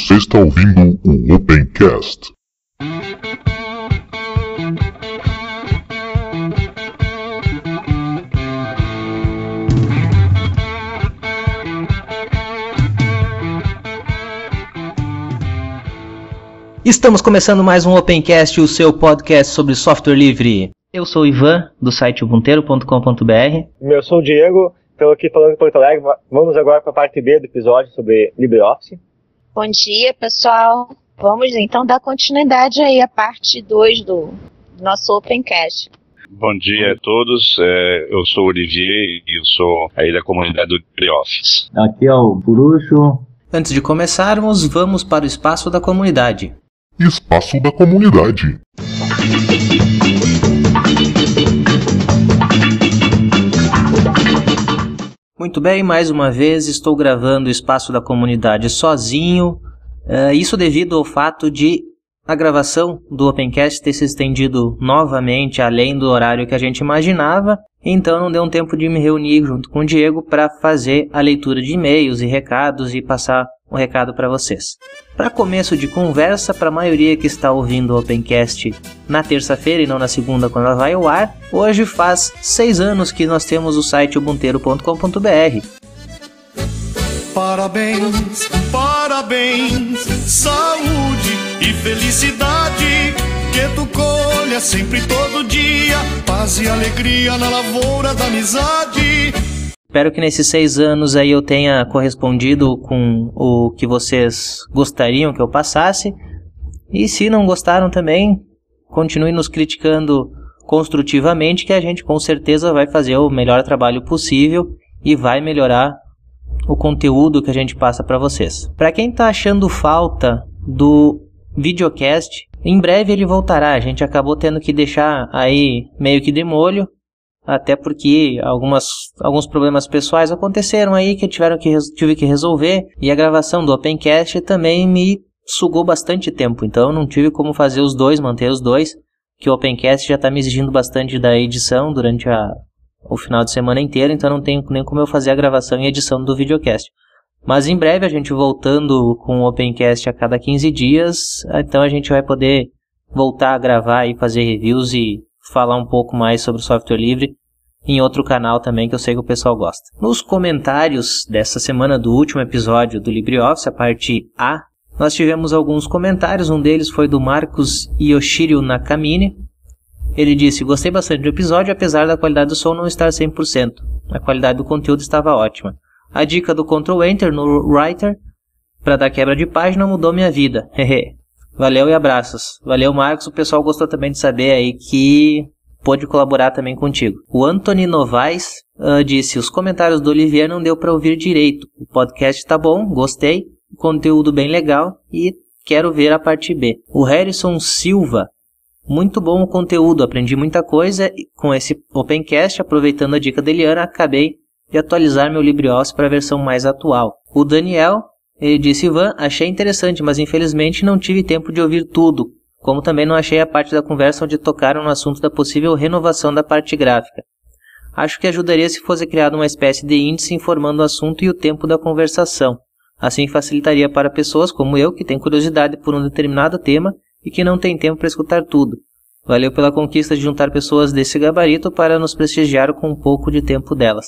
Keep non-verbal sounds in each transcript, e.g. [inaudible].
Você está ouvindo o Opencast. Estamos começando mais um Opencast, o seu podcast sobre software livre. Eu sou o Ivan, do site ubunteiro.com.br. Eu sou o Diego, estou aqui falando em Porto Alegre. Vamos agora para a parte B do episódio sobre LibreOffice. Bom dia, pessoal. Vamos então dar continuidade aí à parte 2 do nosso Opencast. Bom dia a todos, é, eu sou o Olivier e eu sou aí da comunidade do LibreOffice. Aqui é o Purucho. Antes de começarmos, vamos para o espaço da comunidade. Espaço da comunidade. Muito bem, mais uma vez estou gravando o espaço da comunidade sozinho. Uh, isso devido ao fato de a gravação do Opencast ter se estendido novamente além do horário que a gente imaginava, então não deu um tempo de me reunir junto com o Diego para fazer a leitura de e-mails e recados e passar um recado para vocês. Para começo de conversa, para a maioria que está ouvindo o Opencast na terça-feira e não na segunda quando ela vai ao ar, hoje faz seis anos que nós temos o site ubunteiro.com.br. Parabéns, parabéns, saúde e felicidade que tu colha sempre todo dia, paz e alegria na lavoura da amizade. Espero que nesses seis anos aí eu tenha correspondido com o que vocês gostariam que eu passasse. E se não gostaram também, continue nos criticando construtivamente, que a gente com certeza vai fazer o melhor trabalho possível e vai melhorar o conteúdo que a gente passa para vocês. Para quem está achando falta do videocast, em breve ele voltará. A gente acabou tendo que deixar aí meio que de molho até porque algumas, alguns problemas pessoais aconteceram aí que tiveram que tive que resolver. E a gravação do Opencast também me sugou bastante tempo, então não tive como fazer os dois, manter os dois, que o Opencast já está me exigindo bastante da edição durante a, o final de semana inteiro, então não tenho nem como eu fazer a gravação e edição do videocast. Mas em breve a gente voltando com o Opencast a cada 15 dias, então a gente vai poder voltar a gravar e fazer reviews e falar um pouco mais sobre o software livre em outro canal também que eu sei que o pessoal gosta. Nos comentários dessa semana do último episódio do LibreOffice, a parte A, nós tivemos alguns comentários, um deles foi do Marcos Yoshiro Nakamine. Ele disse: Gostei bastante do episódio, apesar da qualidade do som não estar 100%. A qualidade do conteúdo estava ótima. A dica do Ctrl Enter no Writer para dar quebra de página mudou minha vida. [laughs] Valeu e abraços. Valeu, Marcos. O pessoal gostou também de saber aí que pôde colaborar também contigo. O Anthony Novaes uh, disse: Os comentários do Olivier não deu para ouvir direito. O podcast tá bom, gostei, conteúdo bem legal e quero ver a parte B. O Harrison Silva. Muito bom o conteúdo, aprendi muita coisa com esse Opencast, aproveitando a dica da Eliana, acabei de atualizar meu LibreOffice para a versão mais atual. O Daniel, ele disse, Ivan, achei interessante, mas infelizmente não tive tempo de ouvir tudo como também não achei a parte da conversa onde tocaram no assunto da possível renovação da parte gráfica. Acho que ajudaria se fosse criado uma espécie de índice informando o assunto e o tempo da conversação. Assim facilitaria para pessoas como eu que têm curiosidade por um determinado tema e que não têm tempo para escutar tudo. Valeu pela conquista de juntar pessoas desse gabarito para nos prestigiar com um pouco de tempo delas.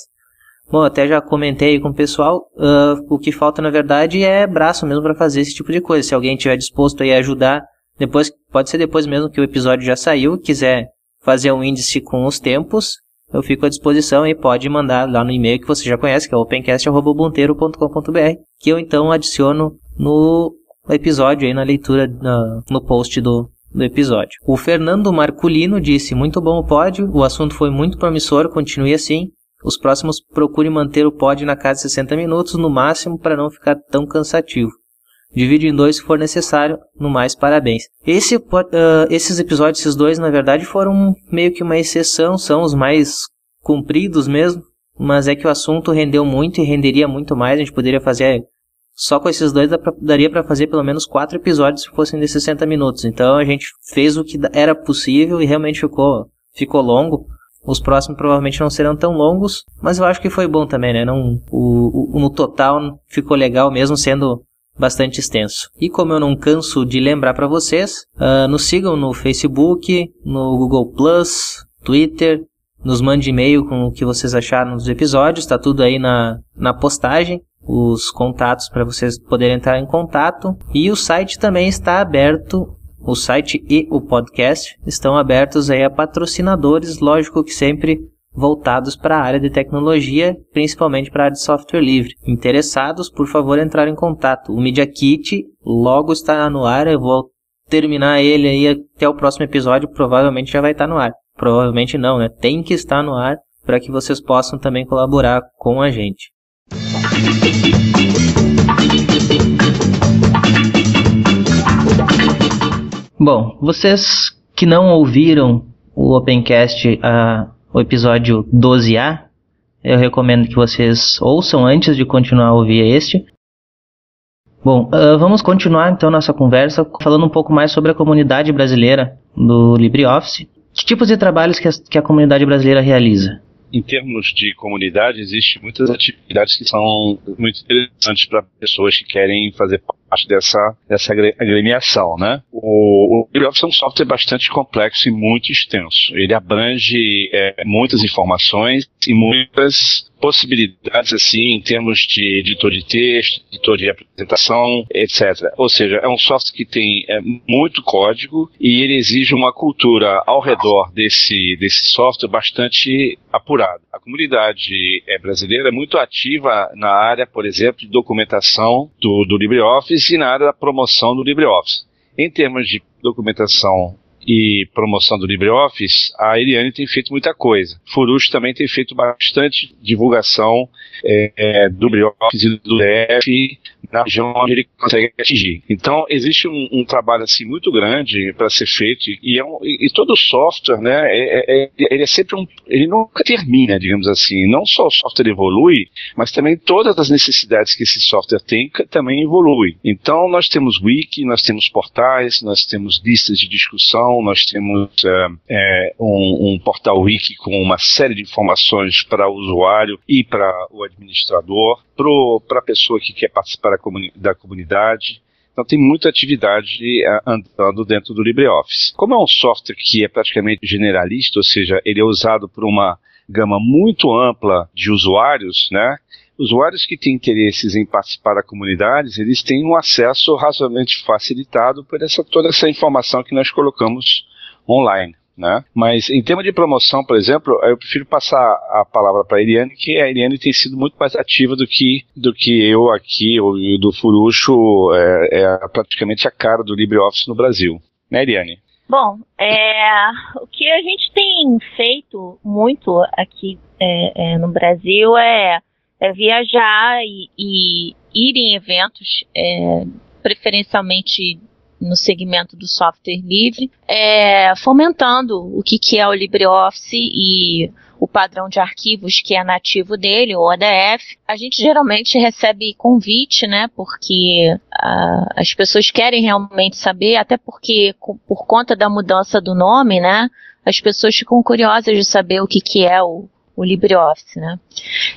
Bom, até já comentei com o pessoal, uh, o que falta na verdade é braço mesmo para fazer esse tipo de coisa. Se alguém estiver disposto a ajudar depois, pode ser depois mesmo que o episódio já saiu, quiser fazer um índice com os tempos, eu fico à disposição e pode mandar lá no e-mail que você já conhece, que é opencast.ubunteiro.com.br, que eu então adiciono no episódio aí na leitura, no, no post do, do episódio. O Fernando Marculino disse, muito bom o pódio, o assunto foi muito promissor, continue assim. Os próximos procure manter o pódio na casa de 60 minutos no máximo para não ficar tão cansativo. Divide em dois se for necessário, no mais parabéns. Esse, uh, esses episódios, esses dois, na verdade, foram meio que uma exceção, são os mais compridos mesmo, mas é que o assunto rendeu muito e renderia muito mais, a gente poderia fazer só com esses dois daria para fazer pelo menos quatro episódios se fossem de 60 minutos. Então a gente fez o que era possível e realmente ficou, ficou longo. Os próximos provavelmente não serão tão longos, mas eu acho que foi bom também, né? Não, o, o, no total ficou legal mesmo sendo bastante extenso. E como eu não canso de lembrar para vocês, uh, nos sigam no Facebook, no Google Plus, Twitter, nos mande e-mail com o que vocês acharam dos episódios, está tudo aí na, na postagem, os contatos para vocês poderem entrar em contato. E o site também está aberto, o site e o podcast estão abertos aí a patrocinadores, lógico que sempre voltados para a área de tecnologia, principalmente para a área de software livre. Interessados, por favor, entrar em contato. O Media Kit logo estará no ar, eu vou terminar ele aí até o próximo episódio, provavelmente já vai estar no ar. Provavelmente não, né? Tem que estar no ar para que vocês possam também colaborar com a gente. Bom, vocês que não ouviram o Opencast, a o episódio 12A. Eu recomendo que vocês ouçam antes de continuar a ouvir este. Bom, uh, vamos continuar então nossa conversa falando um pouco mais sobre a comunidade brasileira do LibreOffice. Que tipos de trabalhos que a, que a comunidade brasileira realiza? em termos de comunidade, existem muitas atividades que são muito interessantes para pessoas que querem fazer parte dessa, dessa agremiação, né? O, o LibreOffice é um software bastante complexo e muito extenso. Ele abrange é, muitas informações e muitas possibilidades assim em termos de editor de texto, editor de apresentação, etc. Ou seja, é um software que tem é, muito código e ele exige uma cultura ao redor desse, desse software bastante apurada. A comunidade é, brasileira é muito ativa na área, por exemplo, de documentação do, do LibreOffice e na área da promoção do LibreOffice. Em termos de documentação e promoção do LibreOffice, a Eliane tem feito muita coisa. Furush também tem feito bastante divulgação é, do LibreOffice e do DF na região onde ele consegue atingir. Então, existe um, um trabalho assim muito grande para ser feito e, é um, e, todo software, né, é, é, é, ele é sempre um, ele nunca termina, digamos assim. Não só o software evolui, mas também todas as necessidades que esse software tem também evoluem. Então, nós temos wiki, nós temos portais, nós temos listas de discussão, nós temos é, um, um portal wiki com uma série de informações para o usuário e para o administrador, para a pessoa que quer participar comuni da comunidade. Então tem muita atividade uh, andando dentro do LibreOffice. Como é um software que é praticamente generalista, ou seja, ele é usado por uma gama muito ampla de usuários, né? Usuários que têm interesses em participar da comunidade, eles têm um acesso razoavelmente facilitado por essa, toda essa informação que nós colocamos online. Né? Mas em termos de promoção, por exemplo, eu prefiro passar a palavra para a Eliane, que a Eliane tem sido muito mais ativa do que, do que eu aqui, ou do Furucho, é, é praticamente a cara do LibreOffice no Brasil. Né, Eliane? Bom, é, o que a gente tem feito muito aqui é, é, no Brasil é, é viajar e, e, ir em eventos, é, preferencialmente no segmento do software livre, é, fomentando o que, que é o LibreOffice e o padrão de arquivos que é nativo dele, o ODF. A gente geralmente recebe convite, né, porque uh, as pessoas querem realmente saber, até porque por conta da mudança do nome, né, as pessoas ficam curiosas de saber o que, que é o, o LibreOffice, né?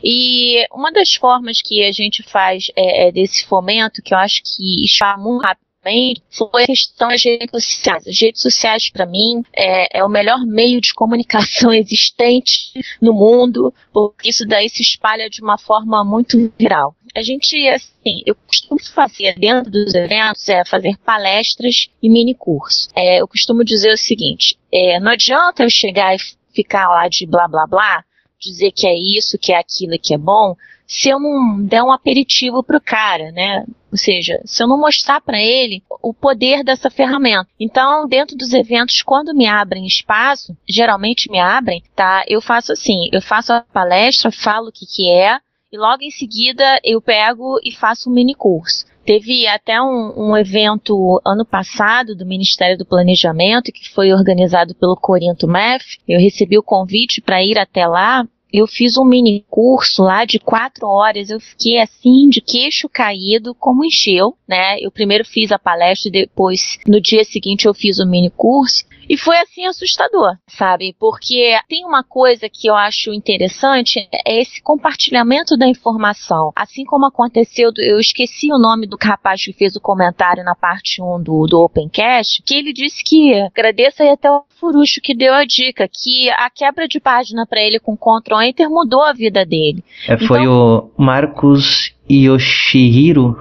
E uma das formas que a gente faz é, é desse fomento, que eu acho que está muito rápido também foi a questão das redes sociais. As redes sociais, para mim, é, é, o melhor meio de comunicação [laughs] existente no mundo, porque isso daí se espalha de uma forma muito viral. A gente, assim, eu costumo fazer dentro dos eventos é fazer palestras e mini cursos. É, eu costumo dizer o seguinte: é, não adianta eu chegar e ficar lá de blá blá blá, dizer que é isso, que é aquilo, que é bom, se eu não der um aperitivo para o cara, né? Ou seja, se eu não mostrar para ele o poder dessa ferramenta. Então, dentro dos eventos, quando me abrem espaço, geralmente me abrem, tá? Eu faço assim, eu faço a palestra, falo o que que é, e logo em seguida eu pego e faço um mini curso. Teve até um, um, evento ano passado do Ministério do Planejamento, que foi organizado pelo Corinto MEF. Eu recebi o convite para ir até lá eu fiz um mini curso lá de quatro horas, eu fiquei assim, de queixo caído, como encheu, né? Eu primeiro fiz a palestra e depois, no dia seguinte, eu fiz o mini curso. E foi assim assustador, sabe? Porque tem uma coisa que eu acho interessante, é esse compartilhamento da informação. Assim como aconteceu, eu esqueci o nome do rapaz que fez o comentário na parte 1 do, do Opencast, que ele disse que agradeça aí até o Furucho que deu a dica, que a quebra de página para ele com Ctrl Enter mudou a vida dele. É, foi então, o Marcos Yoshihiro.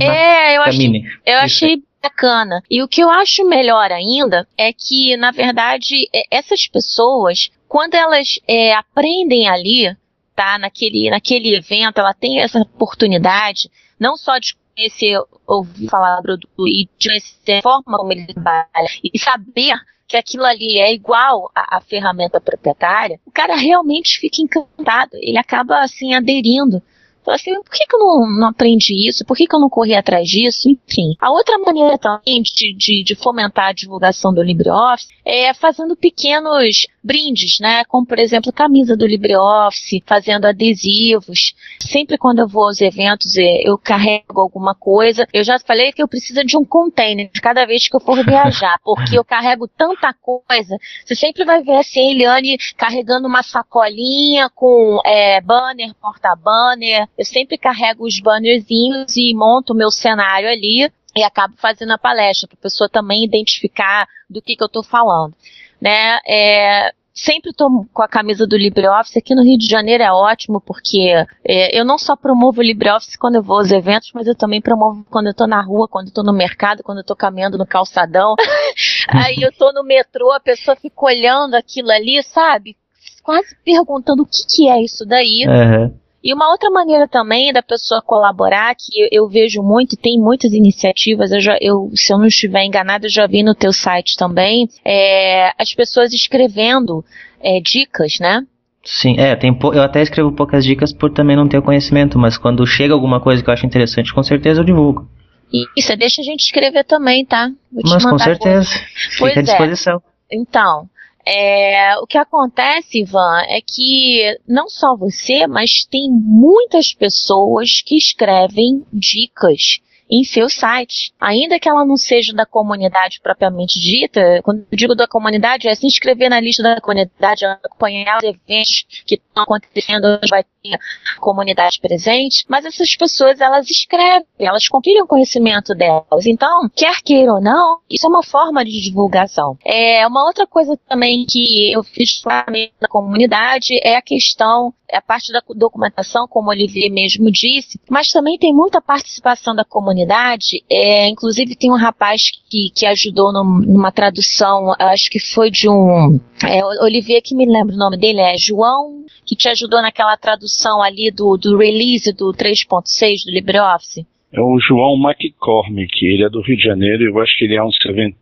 É, eu achei, eu achei bacana. E o que eu acho melhor ainda é que, na verdade, essas pessoas, quando elas é, aprendem ali, tá, naquele, naquele evento, ela tem essa oportunidade, não só de conhecer, ouvir falar do produto e de conhecer a forma como ele trabalha e saber que aquilo ali é igual à, à, ferramenta proprietária, o cara realmente fica encantado, ele acaba assim aderindo assim, por que, que eu não, não aprendi isso? Por que, que eu não corri atrás disso? Enfim. A outra maneira também de, de, de fomentar a divulgação do LibreOffice é fazendo pequenos brindes, né? Como, por exemplo, camisa do LibreOffice, fazendo adesivos. Sempre quando eu vou aos eventos, eu carrego alguma coisa. Eu já falei que eu preciso de um container cada vez que eu for viajar, porque eu carrego tanta coisa. Você sempre vai ver assim, Eliane carregando uma sacolinha com é, banner, porta-banner, eu sempre carrego os bannerzinhos e monto o meu cenário ali e acabo fazendo a palestra para a pessoa também identificar do que, que eu estou falando. Né? É, sempre estou com a camisa do LibreOffice. Aqui no Rio de Janeiro é ótimo, porque é, eu não só promovo o LibreOffice quando eu vou aos eventos, mas eu também promovo quando eu estou na rua, quando eu estou no mercado, quando eu estou caminhando no calçadão. [laughs] Aí eu estou no metrô, a pessoa fica olhando aquilo ali, sabe? Quase perguntando o que, que é isso daí. Uhum. E uma outra maneira também da pessoa colaborar, que eu, eu vejo muito, tem muitas iniciativas, eu já, eu, se eu não estiver enganada, eu já vi no teu site também, é, as pessoas escrevendo é, dicas, né? Sim, é, tem eu até escrevo poucas dicas por também não ter conhecimento, mas quando chega alguma coisa que eu acho interessante, com certeza eu divulgo. Isso, deixa a gente escrever também, tá? mas com certeza, fica pois à é. disposição. É. Então, é, o que acontece, Ivan, é que não só você, mas tem muitas pessoas que escrevem dicas em seu site. Ainda que ela não seja da comunidade propriamente dita, quando eu digo da comunidade, é se inscrever na lista da comunidade, acompanhar os eventos que estão acontecendo, onde vai ter comunidade presente, mas essas pessoas, elas escrevem, elas compartilham conhecimento delas. Então, quer queira ou não, isso é uma forma de divulgação. É uma outra coisa também que eu fiz na comunidade é a questão a parte da documentação, como o Olivier mesmo disse, mas também tem muita participação da comunidade. É, inclusive tem um rapaz que, que ajudou numa tradução, acho que foi de um é, Olivier que me lembra o nome dele é João, que te ajudou naquela tradução ali do, do release do 3.6 do LibreOffice. É o João McCormick, ele é do Rio de Janeiro e eu acho que ele é um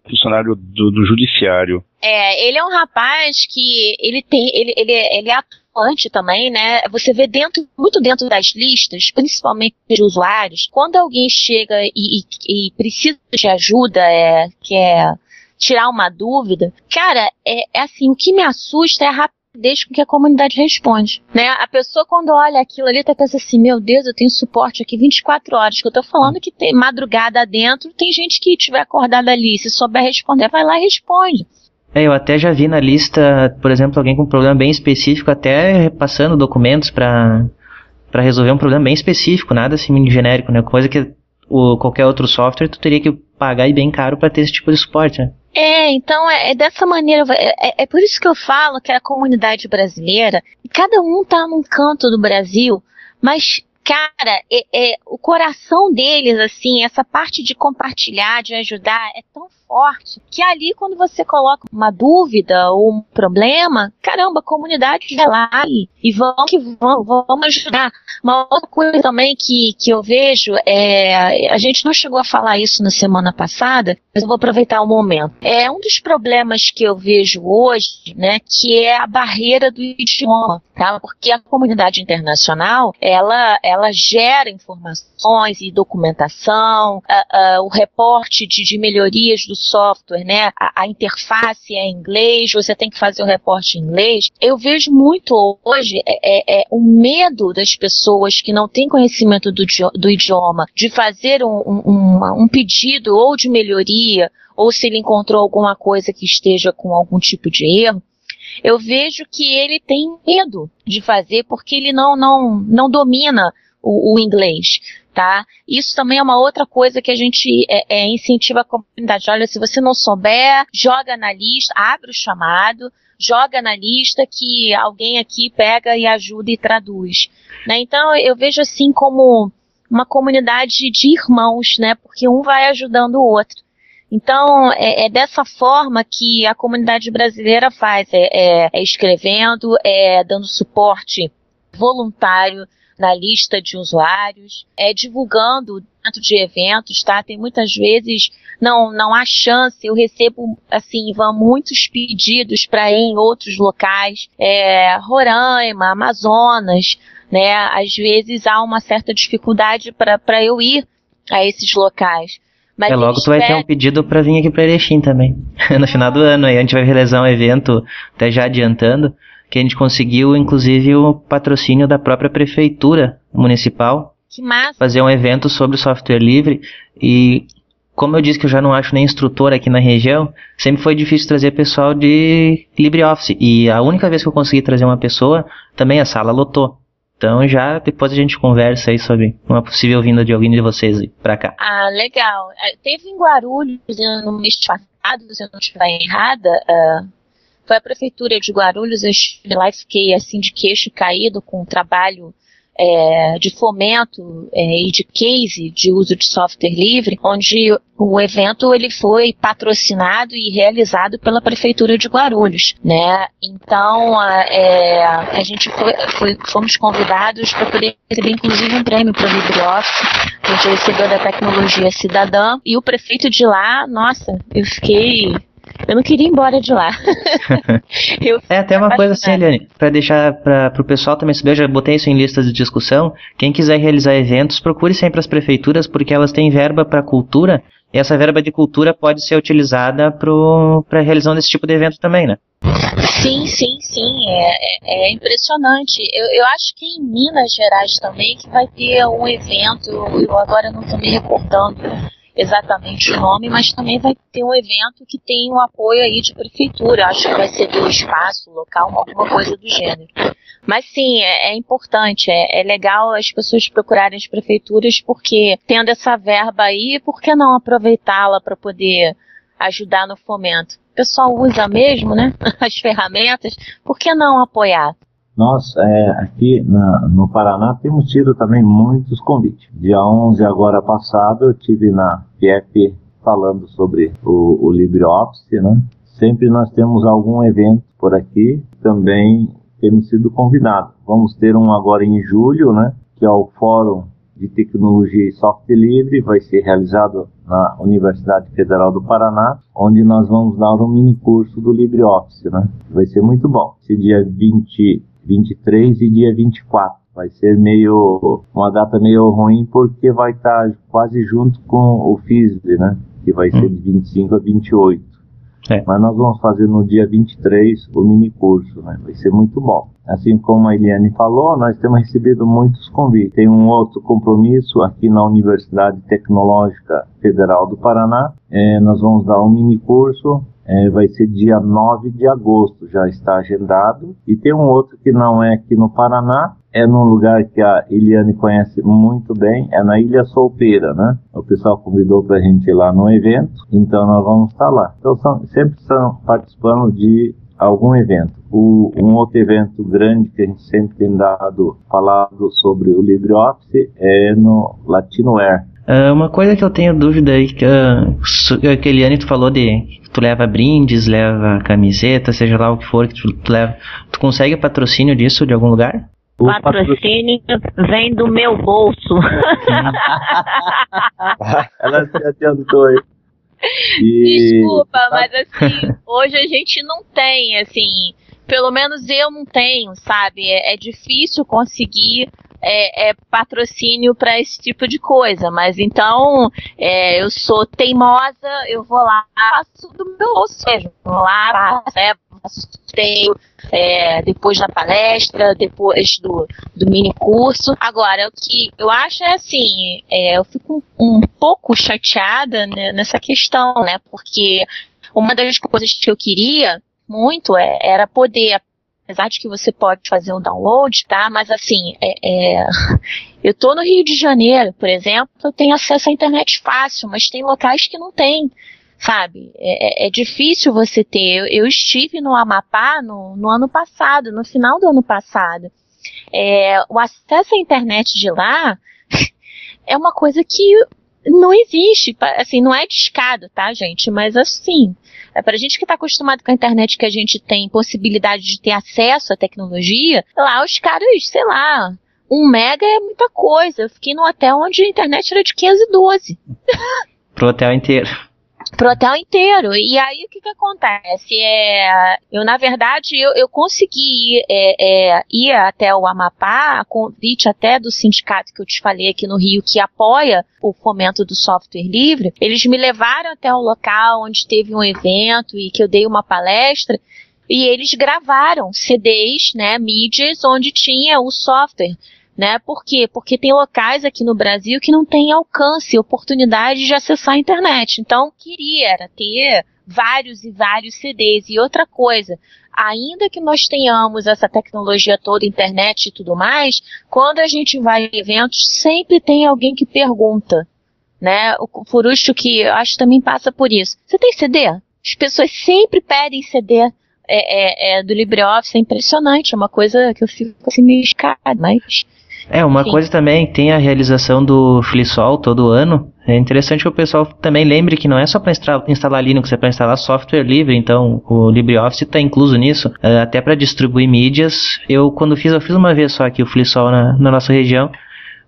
funcionário do, do judiciário. É, ele é um rapaz que ele tem, ele, ele, ele é atuante também, né? Você vê dentro, muito dentro das listas, principalmente de usuários, quando alguém chega e, e, e precisa de ajuda, é, quer tirar uma dúvida, cara, é, é assim, o que me assusta é a rapidez desde que a comunidade responde, né? A pessoa quando olha aquilo ali tá pensando assim, meu Deus, eu tenho suporte aqui 24 horas, que eu tô falando que tem madrugada dentro, tem gente que tiver acordada ali, se souber responder, vai lá e responde. É, eu até já vi na lista, por exemplo, alguém com um problema bem específico, até repassando documentos para para resolver um problema bem específico, nada assim genérico, né? Coisa que o, qualquer outro software tu teria que pagar e bem caro para ter esse tipo de suporte, né? É, então é, é dessa maneira, é, é, é, por isso que eu falo que a comunidade brasileira, cada um tá num canto do Brasil, mas cara, é, é, o coração deles, assim, essa parte de compartilhar, de ajudar, é tão forte que ali, quando você coloca uma dúvida ou um problema, caramba, a comunidade vai lá e, e vão que vão, ajudar. Uma outra coisa também que, que eu vejo é. A gente não chegou a falar isso na semana passada, mas eu vou aproveitar o momento. É um dos problemas que eu vejo hoje, né, que é a barreira do idioma, tá? Porque a comunidade internacional, ela, ela gera informações e documentação, o reporte de, de melhorias do software, né? A, a, interface é em inglês, você tem que fazer o reporte em inglês. Eu vejo muito hoje é, é, é o medo das pessoas que não têm conhecimento do, do idioma de fazer um, um, um pedido ou de melhoria ou se ele encontrou alguma coisa que esteja com algum tipo de erro, eu vejo que ele tem medo de fazer porque ele não, não, não domina o, o inglês. Tá? Isso também é uma outra coisa que a gente é, é, incentiva a comunidade. Olha, se você não souber, joga na lista, abre o chamado, joga na lista que alguém aqui pega e ajuda e traduz. Né? Então eu vejo assim como uma comunidade de irmãos, né? Porque um vai ajudando o outro. Então, é, é, dessa forma que a comunidade brasileira faz, é, é, é escrevendo, é dando suporte voluntário na lista de usuários, é divulgando dentro de eventos, tá? Tem muitas vezes não não há chance. Eu recebo assim, vão muitos pedidos para ir em outros locais, é, Roraima, Amazonas, né? Às vezes há uma certa dificuldade para eu ir a esses locais. Mas é, logo tu vai ter um pedido para vir aqui para Erechim também. [laughs] no final do ano aí a gente vai realizar um evento, até já adiantando, que a gente conseguiu inclusive o patrocínio da própria prefeitura municipal. Que massa. Fazer um evento sobre software livre e como eu disse que eu já não acho nem instrutor aqui na região, sempre foi difícil trazer pessoal de LibreOffice. E a única vez que eu consegui trazer uma pessoa, também a sala lotou. Então já depois a gente conversa aí sobre uma possível vinda de alguém de vocês para cá. Ah, legal. É, teve em Guarulhos no mês passado, se eu não estiver errada, uh, foi a prefeitura de Guarulhos, eu estive lá e fiquei assim de queixo caído com o trabalho é, de fomento é, e de case de uso de software livre, onde o evento ele foi patrocinado e realizado pela prefeitura de Guarulhos, né? Então a, é, a gente foi, foi, fomos convidados para poder receber inclusive um prêmio para o LibreOffice, a gente recebeu da tecnologia cidadã e o prefeito de lá, nossa, eu fiquei eu não queria ir embora de lá. [laughs] é até uma coisa assim, Eliane, para deixar para o pessoal também saber, eu já botei isso em listas de discussão. Quem quiser realizar eventos, procure sempre as prefeituras, porque elas têm verba para cultura, e essa verba de cultura pode ser utilizada para a realização desse tipo de evento também, né? Sim, sim, sim, é, é, é impressionante. Eu, eu, acho que em Minas Gerais também que vai ter um evento, eu agora não estou me recordando exatamente o nome, mas também vai ter um evento que tem um apoio aí de prefeitura, acho que vai ser do espaço local, alguma coisa do gênero. Mas sim, é, é importante, é, é, legal as pessoas procurarem as prefeituras, porque tendo essa verba aí, por que não aproveitá-la para poder ajudar no fomento? O pessoal usa mesmo, né? [laughs] As ferramentas, por que não apoiar? Nós, é, aqui na, no Paraná, temos tido também muitos convites. Dia 11, agora passado, eu tive na FIEP falando sobre o, o LibreOffice, né? Sempre nós temos algum evento por aqui, também temos sido convidados. Vamos ter um agora em julho, né? Que é o Fórum de Tecnologia e Software Livre, vai ser realizado na Universidade Federal do Paraná, onde nós vamos dar um mini curso do LibreOffice, né? Vai ser muito bom. Esse dia 20 23 e dia 24. Vai ser meio uma data meio ruim porque vai estar quase junto com o FISB, né? Que vai ser de 25 a 28. É. Mas nós vamos fazer no dia 23 o mini curso, né? Vai ser muito bom. Assim como a Eliane falou, nós temos recebido muitos convites. Tem um outro compromisso aqui na Universidade Tecnológica Federal do Paraná. É, nós vamos dar um mini curso é, vai ser dia 9 de agosto, já está agendado. E tem um outro que não é aqui no Paraná, é num lugar que a Eliane conhece muito bem, é na Ilha Solteira, né? O pessoal convidou para a gente ir lá no evento, então nós vamos estar lá. Então são, sempre estão participando de algum evento. O, um outro evento grande que a gente sempre tem dado, falado sobre o LibreOffice é no Latinoware. Uh, uma coisa que eu tenho dúvida aí, que, uh, que a Eliane tu falou de tu leva brindes, leva camiseta, seja lá o que for que tu leva. Tu consegue patrocínio disso de algum lugar? O patrocínio vem do meu bolso. [laughs] Ela se adiantou aí. E... Desculpa, mas assim, hoje a gente não tem, assim, pelo menos eu não tenho, sabe? É, é difícil conseguir é, é patrocínio para esse tipo de coisa, mas então é, eu sou teimosa, eu vou lá, faço do meu bolso mesmo, vou lá, faço, é, tenho é, depois da palestra, depois do, do mini curso. Agora, o que eu acho é assim, é, eu fico um, um pouco chateada né, nessa questão, né? Porque uma das coisas que eu queria muito é, era poder apesar de que você pode fazer um download, tá? Mas assim, é, é, [laughs] eu tô no Rio de Janeiro, por exemplo, eu tenho acesso à internet fácil, mas tem locais que não tem, sabe? É, é, é difícil você ter. Eu, eu estive no Amapá no, no, ano passado, no final do ano passado. É, o acesso à internet de lá [laughs] é uma coisa que não existe, assim, não é discado, tá, gente? Mas assim, é pra gente que tá acostumado com a internet que a gente tem possibilidade de ter acesso à tecnologia, lá os caras, sei lá, um mega é muita coisa. Eu fiquei num hotel onde a internet era de 512. Pro hotel inteiro pro hotel inteiro. E aí o que que acontece? É, eu na verdade eu, eu consegui ir, é, é, ir até o Amapá, a convite até do sindicato que eu te falei aqui no Rio que apoia o fomento do software livre. Eles me levaram até o local onde teve um evento e que eu dei uma palestra. E eles gravaram CDs, né, mídias, onde tinha o software né? Por quê? Porque tem locais aqui no Brasil que não têm alcance, oportunidade de acessar a internet. Então, queria era ter vários e vários CDs. E outra coisa, ainda que nós tenhamos essa tecnologia toda, internet e tudo mais, quando a gente vai em eventos, sempre tem alguém que pergunta, né? O Furusto que acho também passa por isso. Você tem CD? As pessoas sempre pedem CD. É, é, é do LibreOffice, é impressionante, é uma coisa que eu fico assim meio escada, mas é, uma Sim. coisa também, tem a realização do FliSol todo ano. É interessante que o pessoal também lembre que não é só para instalar Linux, é para instalar software livre, então o LibreOffice está incluso nisso, é, até para distribuir mídias. Eu, quando fiz, eu fiz uma vez só aqui o FliSol na, na nossa região,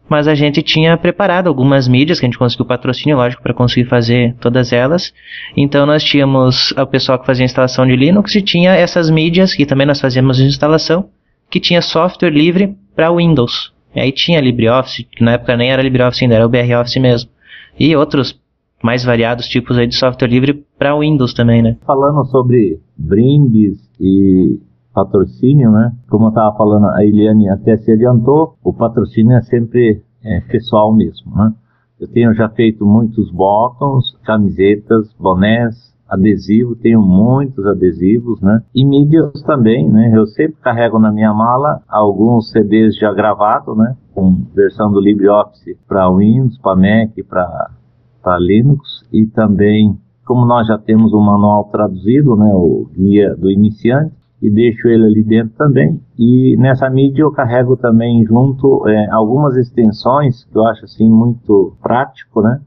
mas a gente tinha preparado algumas mídias que a gente conseguiu patrocínio, lógico, para conseguir fazer todas elas. Então nós tínhamos o pessoal que fazia instalação de Linux e tinha essas mídias, que também nós fazíamos instalação, que tinha software livre para Windows. E aí tinha LibreOffice, que na época nem era LibreOffice ainda, era o BROffice mesmo. E outros mais variados tipos aí de software livre para Windows também, né? Falando sobre brindes e patrocínio, né? Como eu estava falando, a Eliane até se adiantou, o patrocínio é sempre é, pessoal mesmo, né? Eu tenho já feito muitos bottoms, camisetas, bonés, adesivo, tenho muitos adesivos, né? E mídias também, né? Eu sempre carrego na minha mala alguns CDs já gravados, né? Com versão do LibreOffice para Windows, para Mac, para Linux e também, como nós já temos o manual traduzido, né? O guia do iniciante e deixo ele ali dentro também. E nessa mídia eu carrego também junto é, algumas extensões que eu acho assim muito prático, né?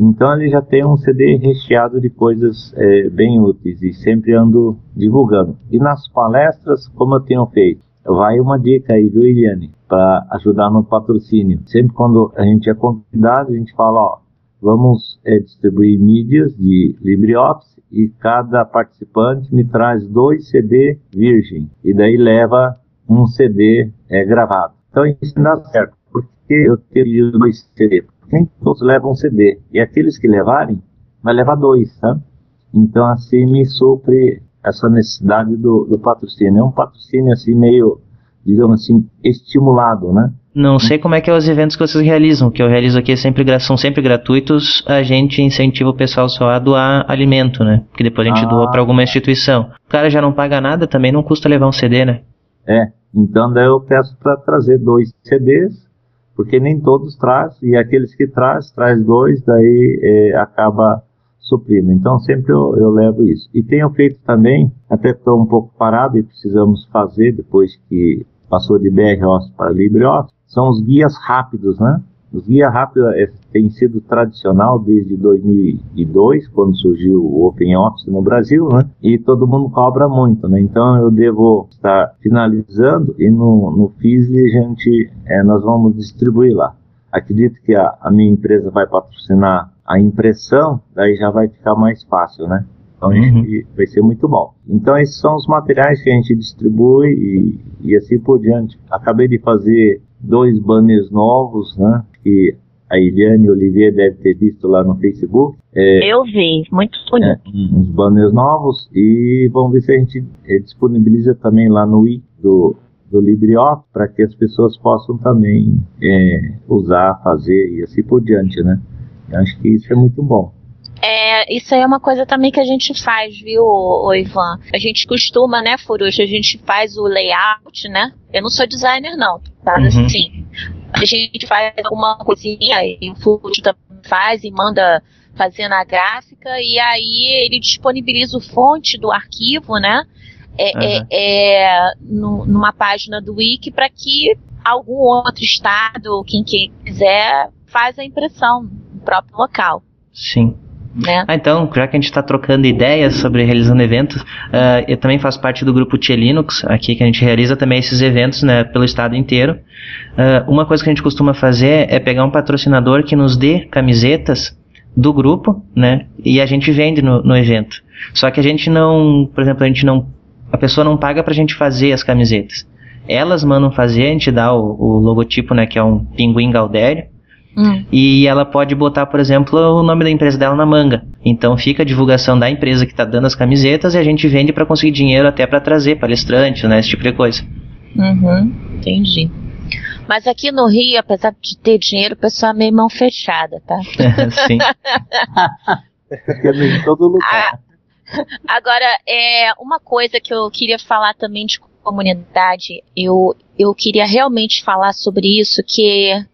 Então ele já tem um CD recheado de coisas é, bem úteis e sempre ando divulgando. E nas palestras, como eu tenho feito, vai uma dica aí, viu, Eliane, para ajudar no patrocínio. Sempre quando a gente é convidado, a gente fala, ó, vamos é, distribuir mídias de LibreOffice e cada participante me traz dois CD virgem e daí leva um CD é, gravado. Então isso dá certo, porque eu tenho dois CD nem todos levam CD. E aqueles que levarem, vai levar dois, tá? Então, assim, me supre essa necessidade do, do patrocínio. É um patrocínio, assim, meio, digamos assim, estimulado, né? Não sei como é que é os eventos que vocês realizam. O que eu realizo aqui é sempre, são sempre gratuitos. A gente incentiva o pessoal só a doar alimento, né? Que depois a gente ah. doa para alguma instituição. O cara já não paga nada, também não custa levar um CD, né? É, então daí eu peço para trazer dois CDs porque nem todos traz, e aqueles que traz, traz dois, daí é, acaba suprindo. Então sempre eu, eu, levo isso. E tenho feito também, até estou um pouco parado e precisamos fazer depois que passou de BROS para LibreOffice, são os guias rápidos, né? Os guias rápidos é, tem sido tradicional desde 2002, quando surgiu o OpenOffice no Brasil, né? E todo mundo cobra muito, né? Então eu devo estar finalizando e no, no FISLI a gente, é, nós vamos distribuir lá. Acredito que a, a minha empresa vai patrocinar a impressão, daí já vai ficar mais fácil, né? Então uhum. vai ser muito bom. Então esses são os materiais que a gente distribui e, e assim por diante. Acabei de fazer dois banners novos, né? Que a Eliane Olivier deve ter visto lá no Facebook. É, Eu vi, muito bonito. É, uns banners novos e vamos ver se a gente é, disponibiliza também lá no i do, do LibreOffice para que as pessoas possam também é, usar, fazer e assim por diante, né? Eu acho que isso é muito bom. É, isso aí é uma coisa também que a gente faz, viu, o Ivan? A gente costuma, né, Furuxa, a gente faz o layout, né? Eu não sou designer, não, tá? Uhum. Assim, a gente faz alguma coisinha e o Furuxa também faz e manda fazer na gráfica e aí ele disponibiliza o fonte do arquivo, né? É, uhum. é, é no, numa página do Wiki para que algum outro estado, quem, quem quiser, faz a impressão no próprio local. Sim. Né? Ah, então, já que a gente está trocando ideias sobre realizando eventos, uh, eu também faço parte do grupo Tia Linux, aqui que a gente realiza também esses eventos né, pelo estado inteiro. Uh, uma coisa que a gente costuma fazer é pegar um patrocinador que nos dê camisetas do grupo, né? E a gente vende no, no evento. Só que a gente não, por exemplo, a gente não, a pessoa não paga para a gente fazer as camisetas. Elas mandam fazer, a gente dá o, o logotipo, né? Que é um pinguim Galdério Hum. E ela pode botar, por exemplo, o nome da empresa dela na manga. Então fica a divulgação da empresa que está dando as camisetas e a gente vende para conseguir dinheiro até para trazer palestrantes, né, esse tipo de coisa. Uhum, entendi. Mas aqui no Rio, apesar de ter dinheiro, o pessoal é meio mão fechada, tá? [laughs] Sim. em todo lugar. Agora, é, uma coisa que eu queria falar também de comunidade, eu, eu queria realmente falar sobre isso, que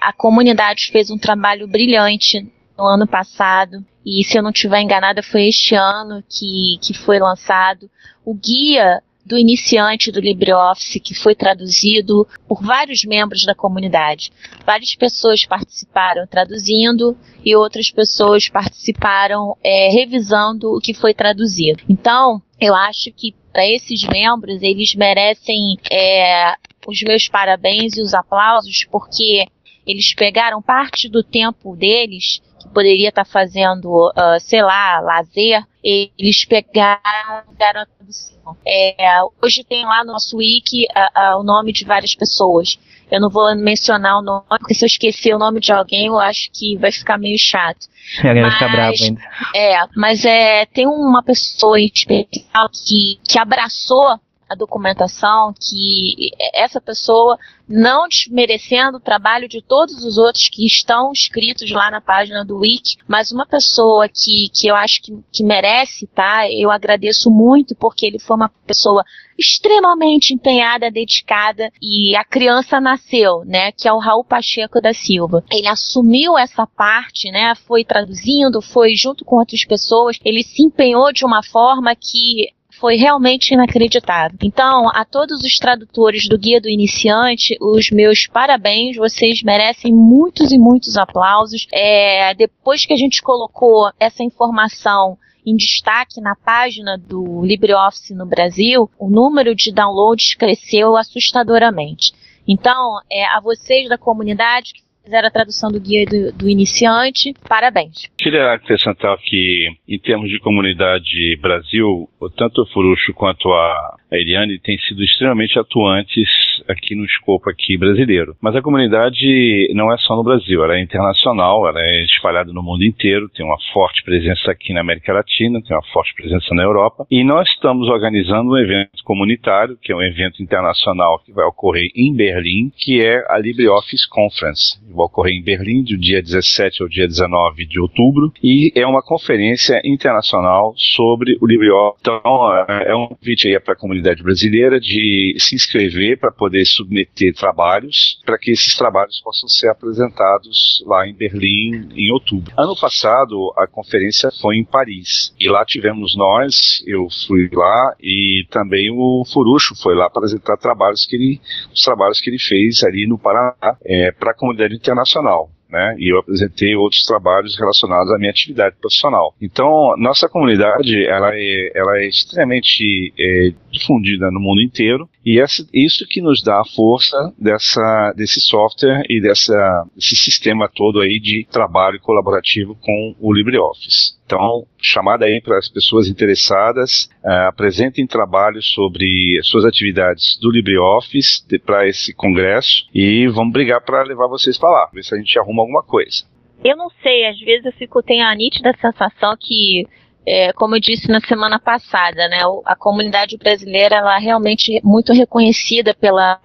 a comunidade fez um trabalho brilhante no ano passado, e se eu não estiver enganada, foi este ano que, que foi lançado o guia do iniciante do LibreOffice, que foi traduzido por vários membros da comunidade. Várias pessoas participaram traduzindo e outras pessoas participaram é, revisando o que foi traduzido. Então, eu acho que para esses membros, eles merecem é, os meus parabéns e os aplausos, porque eles pegaram parte do tempo deles, que poderia estar tá fazendo, uh, sei lá, lazer, eles pegaram, deram a tradução. É, hoje tem lá no nosso wiki uh, uh, o nome de várias pessoas. Eu não vou mencionar o nome, porque se eu esquecer o nome de alguém, eu acho que vai ficar meio chato. [laughs] Alguém vai ficar bravo ainda. É, mas é, tem uma pessoa especial que, que abraçou a documentação, que essa pessoa, não desmerecendo o trabalho de todos os outros que estão escritos lá na página do Wiki, mas uma pessoa que, que eu acho que, que merece, tá? Eu agradeço muito porque ele foi uma pessoa extremamente empenhada, dedicada e a criança nasceu, né? Que é o Raul Pacheco da Silva. Ele assumiu essa parte, né? Foi traduzindo, foi junto com outras pessoas. Ele se empenhou de uma forma que foi realmente inacreditável. Então, a todos os tradutores do Guia do Iniciante, os meus parabéns, vocês merecem muitos e muitos aplausos. É, depois que a gente colocou essa informação em destaque na página do LibreOffice no Brasil, o número de downloads cresceu assustadoramente. Então, é, a vocês da comunidade que fizeram a tradução do guia do, do iniciante. Parabéns. Queria acrescentar que, em termos de comunidade Brasil, tanto o Furucho quanto a Eliane têm sido extremamente atuantes aqui no escopo aqui brasileiro. Mas a comunidade não é só no Brasil, ela é internacional, ela é espalhada no mundo inteiro, tem uma forte presença aqui na América Latina, tem uma forte presença na Europa. E nós estamos organizando um evento comunitário, que é um evento internacional que vai ocorrer em Berlim, que é a LibreOffice Conference vai ocorrer em Berlim, do dia 17 ao dia 19 de outubro, e é uma conferência internacional sobre o LibreOffice. Então, é, é um convite aí para a comunidade brasileira de se inscrever para poder submeter trabalhos, para que esses trabalhos possam ser apresentados lá em Berlim em outubro. Ano passado, a conferência foi em Paris, e lá tivemos nós, eu fui lá, e também o Furucho foi lá apresentar trabalhos que ele, os trabalhos que ele fez ali no Paraná, é, para a comunidade internacional. Né? E eu apresentei outros trabalhos relacionados à minha atividade profissional. Então, nossa comunidade, ela é, ela é extremamente é, difundida no mundo inteiro e é isso que nos dá a força dessa, desse software e dessa, desse sistema todo aí de trabalho colaborativo com o LibreOffice. Então, chamada aí para as pessoas interessadas, uh, apresentem trabalhos sobre suas atividades do LibreOffice para esse congresso e vamos brigar para levar vocês para lá, ver se a gente arruma alguma coisa. Eu não sei, às vezes eu fico, tenho a nítida sensação que é, como eu disse na semana passada, né, a comunidade brasileira ela é realmente muito reconhecida pela,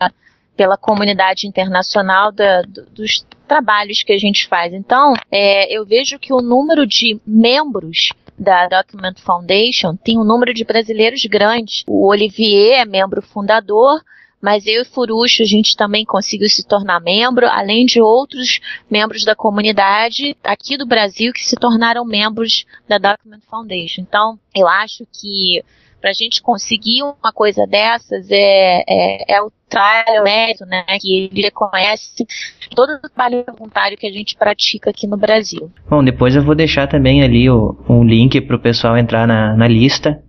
pela comunidade internacional da, dos trabalhos que a gente faz. Então, é, eu vejo que o número de membros da Document Foundation tem um número de brasileiros grande. O Olivier é membro fundador, mas eu e Furucho a gente também conseguiu se tornar membro, além de outros membros da comunidade aqui do Brasil que se tornaram membros da Document Foundation. Então, eu acho que para a gente conseguir uma coisa dessas é, é, é o trabalho mérito, né, que ele reconhece todo o trabalho voluntário que a gente pratica aqui no Brasil. Bom, depois eu vou deixar também ali o, um link para o pessoal entrar na, na lista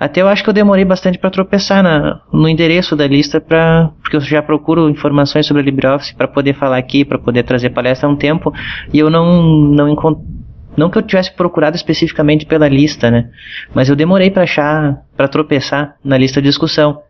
até eu acho que eu demorei bastante para tropeçar na, no endereço da lista, pra, porque eu já procuro informações sobre a LibreOffice para poder falar aqui, para poder trazer palestra há um tempo, e eu não, não encontrei. Não que eu tivesse procurado especificamente pela lista, né? Mas eu demorei para achar, para tropeçar na lista de discussão.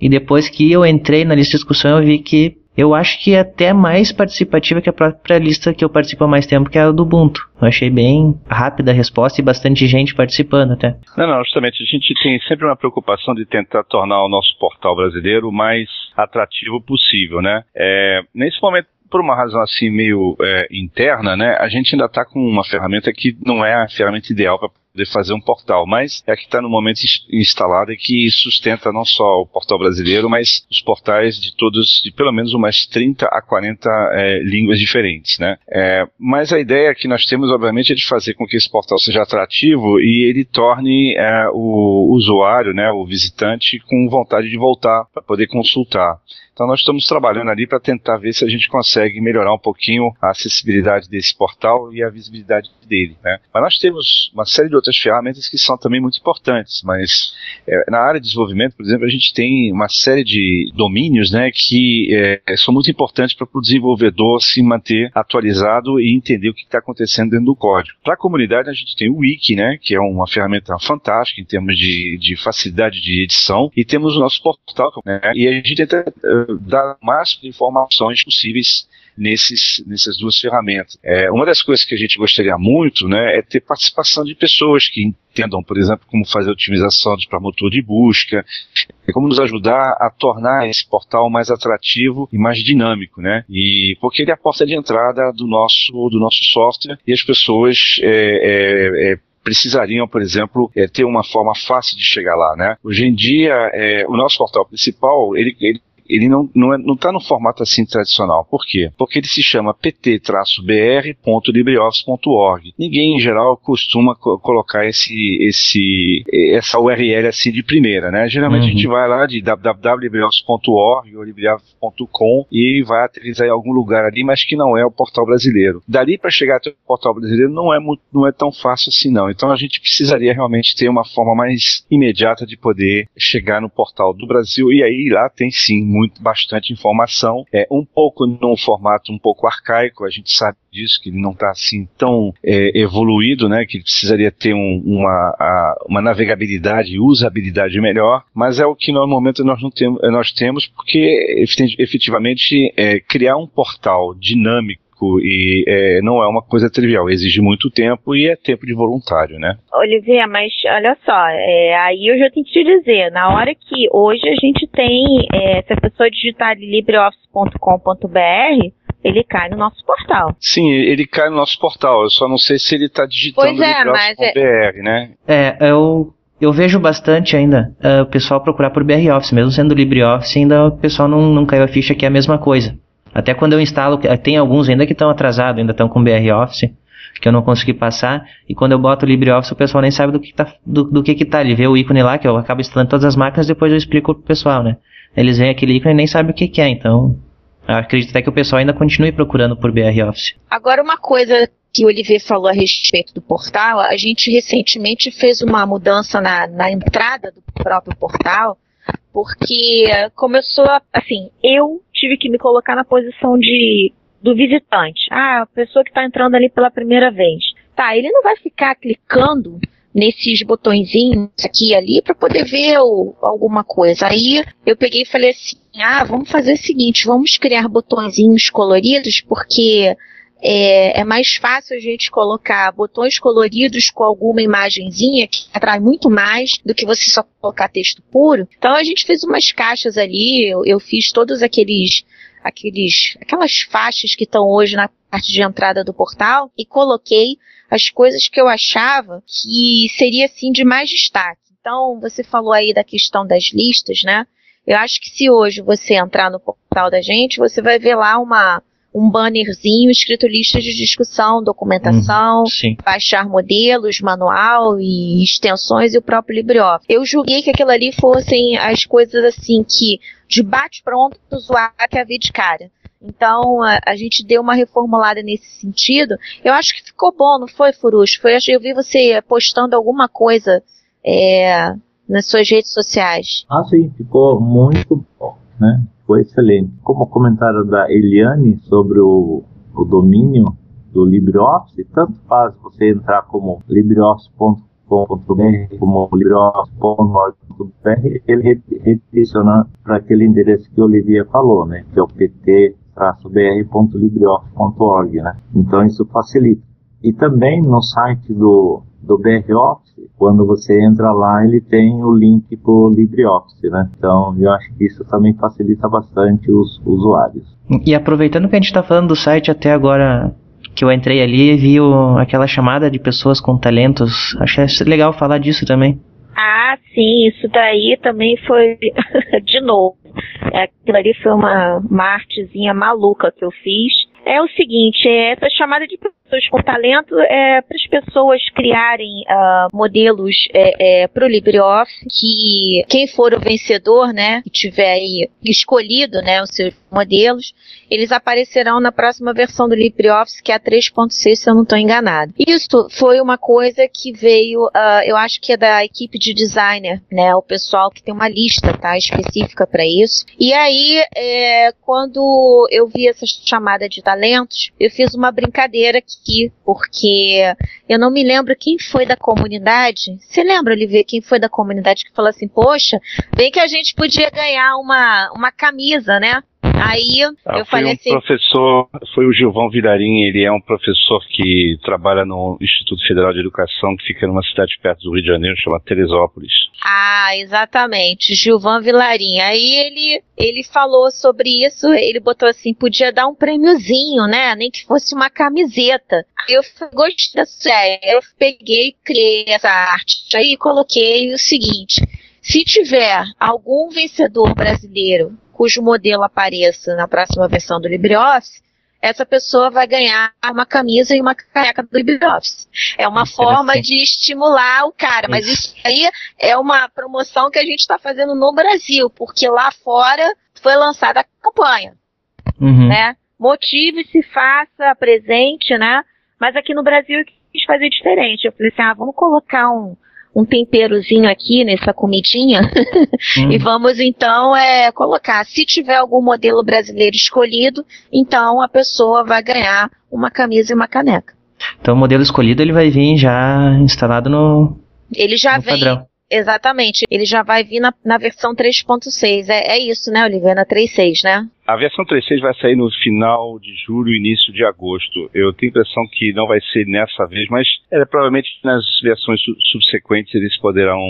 E depois que eu entrei na lista de discussão, eu vi que eu acho que é até mais participativa que a própria lista que eu participo há mais tempo, que é a do Ubuntu. Eu achei bem rápida a resposta e bastante gente participando até. Não, não, justamente a gente tem sempre uma preocupação de tentar tornar o nosso portal brasileiro o mais atrativo possível, né? É, nesse momento por uma razão assim meio é, interna, né, a gente ainda está com uma ferramenta que não é a ferramenta ideal para poder fazer um portal, mas é que está no momento instalado e que sustenta não só o portal brasileiro, mas os portais de todos, de pelo menos umas 30 a 40 é, línguas diferentes, né? É, mas a ideia que nós temos, obviamente, é de fazer com que esse portal seja atrativo e ele torne é, o usuário, né, o visitante, com vontade de voltar para poder consultar. Então nós estamos trabalhando ali para tentar ver se a gente consegue melhorar um pouquinho a acessibilidade desse portal e a visibilidade dele. Né? Mas nós temos uma série de outras ferramentas que são também muito importantes, mas é, na área de desenvolvimento, por exemplo, a gente tem uma série de domínios né, que é, são muito importantes para o desenvolvedor se manter atualizado e entender o que está acontecendo dentro do código. Para a comunidade, a gente tem o Wiki, né, que é uma ferramenta fantástica em termos de, de facilidade de edição, e temos o nosso portal, né, e a gente tenta uh, dar de informações possíveis nesses, nessas duas ferramentas. É, uma das coisas que a gente gostaria muito né, é ter participação de pessoas que entendam, por exemplo, como fazer otimização para motor de busca, como nos ajudar a tornar esse portal mais atrativo e mais dinâmico, né? E porque ele é a porta de entrada do nosso do nosso software e as pessoas é, é, é, precisariam, por exemplo, é, ter uma forma fácil de chegar lá, né? Hoje em dia, é, o nosso portal principal, ele, ele ele não está não é, não tá no formato assim tradicional. Por quê? Porque ele se chama pt-br.libreoffice.org. Ninguém, em geral, costuma co colocar esse, esse, essa URL assim de primeira, né? Geralmente uhum. a gente vai lá de www.libreoffice.org ou libreoffice.com e vai aterrizar em algum lugar ali, mas que não é o portal brasileiro. Dali para chegar até o portal brasileiro não é, muito, não é tão fácil assim não. Então a gente precisaria realmente ter uma forma mais imediata de poder chegar no portal do Brasil e aí lá tem sim muito bastante informação, é um pouco num formato um pouco arcaico, a gente sabe disso que ele não está assim tão é, evoluído, né, que precisaria ter um, uma, a, uma navegabilidade e usabilidade melhor, mas é o que no momento nós não temos, nós temos porque efetivamente é, criar um portal dinâmico e é, não é uma coisa trivial, exige muito tempo e é tempo de voluntário, né? Olivier, mas olha só, é, aí eu já tenho que te dizer, na hora que hoje a gente tem, é, se a pessoa digitar libreoffice.com.br, ele cai no nosso portal. Sim, ele cai no nosso portal. Eu só não sei se ele está digitando pois é, LibreOffice.br, é... né? É, eu, eu vejo bastante ainda uh, o pessoal procurar por BR Office, mesmo sendo LibreOffice, ainda o pessoal não, não caiu a ficha que é a mesma coisa. Até quando eu instalo, tem alguns ainda que estão atrasados, ainda estão com BR Office, que eu não consegui passar. E quando eu boto o LibreOffice, o pessoal nem sabe do que tá, do, do que que tá. Ele vê o ícone lá, que eu acabo instalando todas as máquinas, depois eu explico pro pessoal, né? Eles veem aquele ícone e nem sabem o que que é, então acredito até que o pessoal ainda continue procurando por BR Office. Agora, uma coisa que o Olivier falou a respeito do portal, a gente recentemente fez uma mudança na, na entrada do próprio portal, porque começou, assim, eu tive que me colocar na posição de do visitante. Ah, a pessoa que está entrando ali pela primeira vez. Tá, ele não vai ficar clicando nesses botõezinhos aqui e ali para poder ver o, alguma coisa. Aí eu peguei e falei assim: ah, vamos fazer o seguinte, vamos criar botõezinhos coloridos, porque é, é, mais fácil a gente colocar botões coloridos com alguma imagenzinha que atrai muito mais do que você só colocar texto puro. Então a gente fez umas caixas ali, eu, eu fiz todos aqueles aqueles aquelas faixas que estão hoje na parte de entrada do portal e coloquei as coisas que eu achava que seria assim de mais destaque. Então, você falou aí da questão das listas, né? Eu acho que se hoje você entrar no portal da gente, você vai ver lá uma um bannerzinho escrito lista de discussão, documentação, Sim. baixar modelos, manual e extensões e o próprio LibreOffice. Eu julguei que aquilo ali fossem as coisas assim que de bate pronto o usuário que havia de cara. Então a, a, gente deu uma reformulada nesse sentido. Eu acho que ficou bom, não foi, Furush? Foi, eu vi você postando alguma coisa é, nas suas redes sociais. Ah, sim, ficou muito bom, né? Foi excelente. Como o comentário da Eliane sobre o, o domínio do LibreOffice, tanto faz você entrar como libreoffice.com.br como libreoffice.org.br, ele redireciona para aquele endereço que a Olivia falou, né, que é o pt-br.libreoffice.org, né. Então isso facilita. E também no site do do BR Office, quando você entra lá, ele tem o link para o LibreOffice, né? Então, eu acho que isso também facilita bastante os usuários. E aproveitando que a gente está falando do site até agora, que eu entrei ali e vi o, aquela chamada de pessoas com talentos, achei legal falar disso também. Ah, sim, isso daí também foi [laughs] de novo. É, aquilo ali foi uma, uma artezinha maluca que eu fiz. É o seguinte, é essa chamada de pessoas com talento é para as pessoas criarem uh, modelos é, é, para o LibreOffice, que quem for o vencedor, né, que tiver aí escolhido, né, os seus modelos, eles aparecerão na próxima versão do LibreOffice, que é a 3.6, se eu não estou enganado. Isso foi uma coisa que veio, uh, eu acho que é da equipe de designer, né, o pessoal que tem uma lista, tá, específica para isso. E aí, é, quando eu vi essa chamada de talentos, eu fiz uma brincadeira aqui, porque eu não me lembro quem foi da comunidade. Você lembra, Olivia, quem foi da comunidade que falou assim, poxa, bem que a gente podia ganhar uma, uma camisa, né? Aí ah, eu falei um assim. professor, foi o Gilvão Vidarim, ele é um professor que trabalha no Instituto Federal de Educação, que fica numa cidade perto do Rio de Janeiro, chama Teresópolis. Ah, exatamente, Gilvão Vilarim. Aí ele, ele falou sobre isso, ele botou assim, podia dar um prêmiozinho, né? Nem que fosse uma camiseta. Eu gostei dessa ideia, eu peguei, criei essa arte aí coloquei o seguinte. Se tiver algum vencedor brasileiro cujo modelo apareça na próxima versão do LibreOffice, essa pessoa vai ganhar uma camisa e uma caneca do LibreOffice. É uma forma de estimular o cara, mas isso aí é uma promoção que a gente está fazendo no Brasil, porque lá fora foi lançada a campanha, uhum. né? Motive-se, faça, presente, né? Mas aqui no Brasil eu quis fazer diferente. Eu falei assim, ah, vamos colocar um, um temperozinho aqui nessa comidinha hum. [laughs] e vamos então é, colocar. Se tiver algum modelo brasileiro escolhido, então a pessoa vai ganhar uma camisa e uma caneca. Então o modelo escolhido ele vai vir já instalado no. Ele já no vem. Padrão. Exatamente. Ele já vai vir na, na versão 3.6. É, é isso, né, Olivia? Na 3.6, né? A versão 3.6 vai sair no final de julho, início de agosto. Eu tenho a impressão que não vai ser nessa vez, mas é, provavelmente nas versões subsequentes eles poderão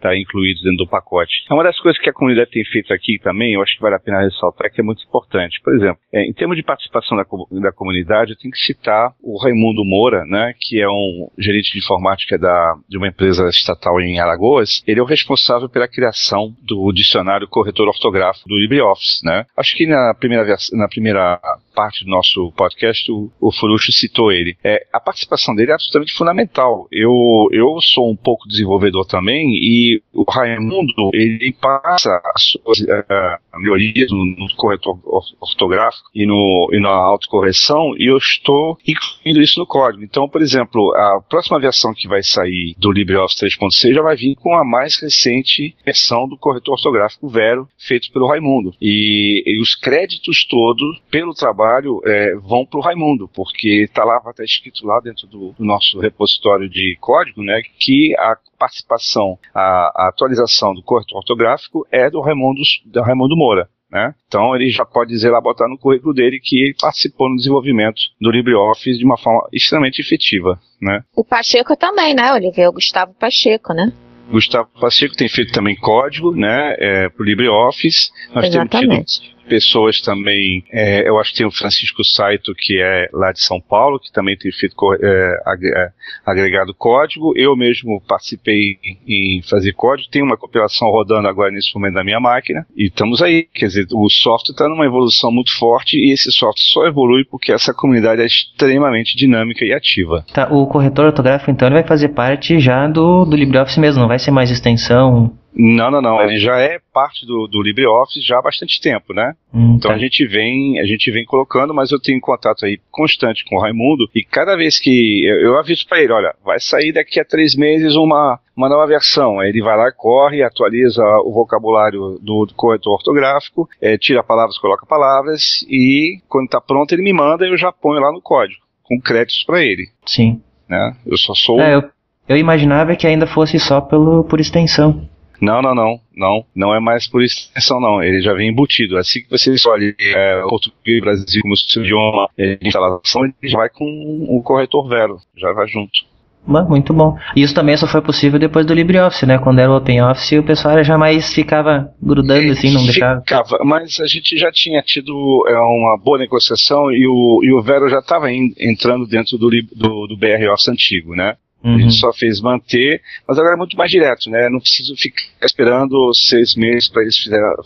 tá incluídos dentro do pacote. É uma das coisas que a comunidade tem feito aqui também, eu acho que vale a pena ressaltar, que é muito importante. Por exemplo, é, em termos de participação da, da comunidade, eu tenho que citar o Raimundo Moura, né, que é um gerente de informática da, de uma empresa estatal em Alagoas. Ele é o responsável pela criação do dicionário corretor ortográfico do LibreOffice. Né? Acho que na primeira, na primeira parte do nosso podcast, o, o Furucho citou ele. É, a participação dele é absolutamente fundamental. Eu, eu sou um pouco desenvolvedor também e o Raimundo, ele passa as suas, uh, melhorias no, no, corretor ortográfico e, no, e na autocorreção e eu estou incluindo isso no código. Então, por exemplo, a próxima versão que vai sair do LibreOffice 3.6 já vai vir com a mais recente versão do corretor ortográfico Vero, feito pelo Raimundo. E, e os créditos todos pelo trabalho é, vão para o Raimundo, porque está lá, vai estar escrito lá dentro do, do nosso repositório de código, né, que a participação, a, a, atualização do corretor ortográfico é do Raimundo, do Raimundo Moura. Né? Então ele já pode dizer lá, botar no currículo dele que ele participou no desenvolvimento do LibreOffice de uma forma extremamente efetiva. Né? O Pacheco também, né, Olivier? O Gustavo Pacheco, né? Gustavo Pacheco tem feito também código, né, é, para o LibreOffice. Nós Exatamente. temos tido pessoas também, é, eu acho que tem o Francisco Saito, que é lá de São Paulo, que também tem feito é, é, agregado código. Eu mesmo participei em fazer código, tem uma compilação rodando agora nesse momento na minha máquina, e estamos aí. Quer dizer, o software está numa evolução muito forte e esse software só evolui porque essa comunidade é extremamente dinâmica e ativa. Tá, o corretor ortográfico, então, ele vai fazer parte já do, do LibreOffice mesmo, não vai ser mais extensão não, não, não. Ele já é parte do, do LibreOffice já há bastante tempo, né? Hum, então tá. a gente vem, a gente vem colocando, mas eu tenho contato aí constante com o Raimundo e cada vez que eu, eu aviso para ele, olha, vai sair daqui a três meses uma uma nova versão. Aí ele vai lá, corre, atualiza o vocabulário do, do corretor ortográfico, é, tira palavras, coloca palavras e quando está pronto ele me manda e eu já ponho lá no código com créditos para ele. Sim. Né? Eu só sou. É, eu, eu imaginava que ainda fosse só pelo, por extensão. Não, não, não, não, não é mais por extensão, não. Ele já vem embutido. Assim que você escolhe é, português Brasil como seu idioma de instalação, ele já vai com o corretor Vero, já vai junto. Muito bom. Isso também só foi possível depois do LibreOffice, né? Quando era o OpenOffice, o pessoal já mais ficava grudando assim, não deixava. Ficava, mas a gente já tinha tido é, uma boa negociação e o, e o Vero já estava entrando dentro do, do, do BROffice antigo, né? Uhum. A gente só fez manter, mas agora é muito mais direto, né? Não preciso ficar esperando seis meses para eles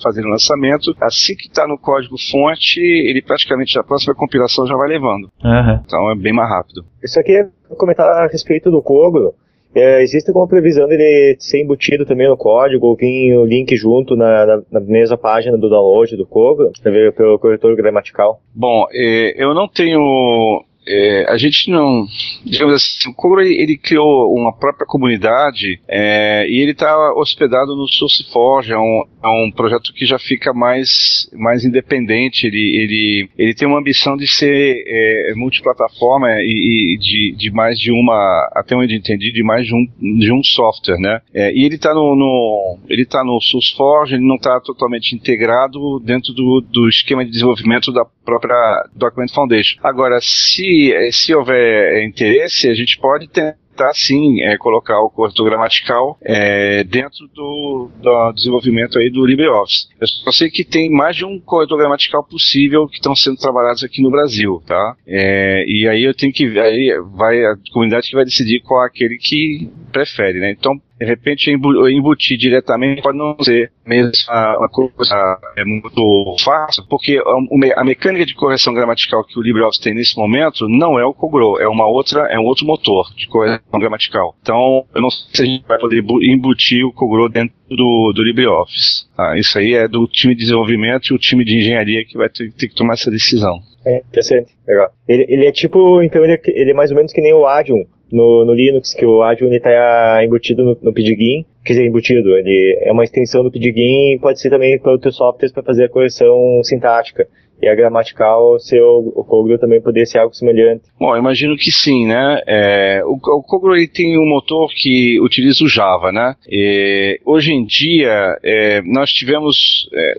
fazerem o lançamento. Assim que está no código fonte, ele praticamente a próxima compilação já vai levando. Uhum. Então é bem mais rápido. Isso aqui é comentar a respeito do Cogro. É, existe alguma previsão dele ser embutido também no código ou vir o link junto na, na, na mesma página do download do Cogro, pelo corretor gramatical? Bom, é, eu não tenho é, a gente não, digamos assim, o Cobra ele criou uma própria comunidade é, e ele está hospedado no SourceForge, é um, é um projeto que já fica mais, mais independente, ele, ele, ele tem uma ambição de ser é, multiplataforma e, e de, de, mais de uma, até onde entendi, de mais de um, de um software, né? É, e ele está no, no, ele tá no SourceForge, ele não está totalmente integrado dentro do, do esquema de desenvolvimento da própria Document Foundation. Agora, se se, houver interesse, a gente pode tentar sim é, colocar o corretor gramatical é, dentro do, do, desenvolvimento aí do LibreOffice. Eu só sei que tem mais de um corretor gramatical possível que estão sendo trabalhados aqui no Brasil, tá? É, e aí eu tenho que aí vai a comunidade que vai decidir qual é aquele que prefere, né? Então de repente embutir diretamente pode não ser mesmo uma coisa é muito fácil, porque a, mecânica de correção gramatical que o LibreOffice tem nesse momento não é o Cogro, é uma outra, é um outro motor de correção gramatical. Então, eu não sei se a gente vai poder embutir o Cogro dentro do, do LibreOffice. Ah, isso aí é do time de desenvolvimento e o time de engenharia que vai ter, ter que tomar essa decisão. É, interessante, legal. Ele, ele é tipo, então ele é, ele é mais ou menos que nem o Adium, no, no Linux, que o Adjun está embutido no, no Pidgin, quer dizer, embutido, ele é uma extensão do Pidgin e pode ser também para outros softwares para fazer a correção sintática e a gramatical, se o, o Cogro também poderia ser algo semelhante. Bom, imagino que sim, né? É, o, o Cogro ele tem um motor que utiliza o Java, né? E, hoje em dia, é, nós tivemos, é,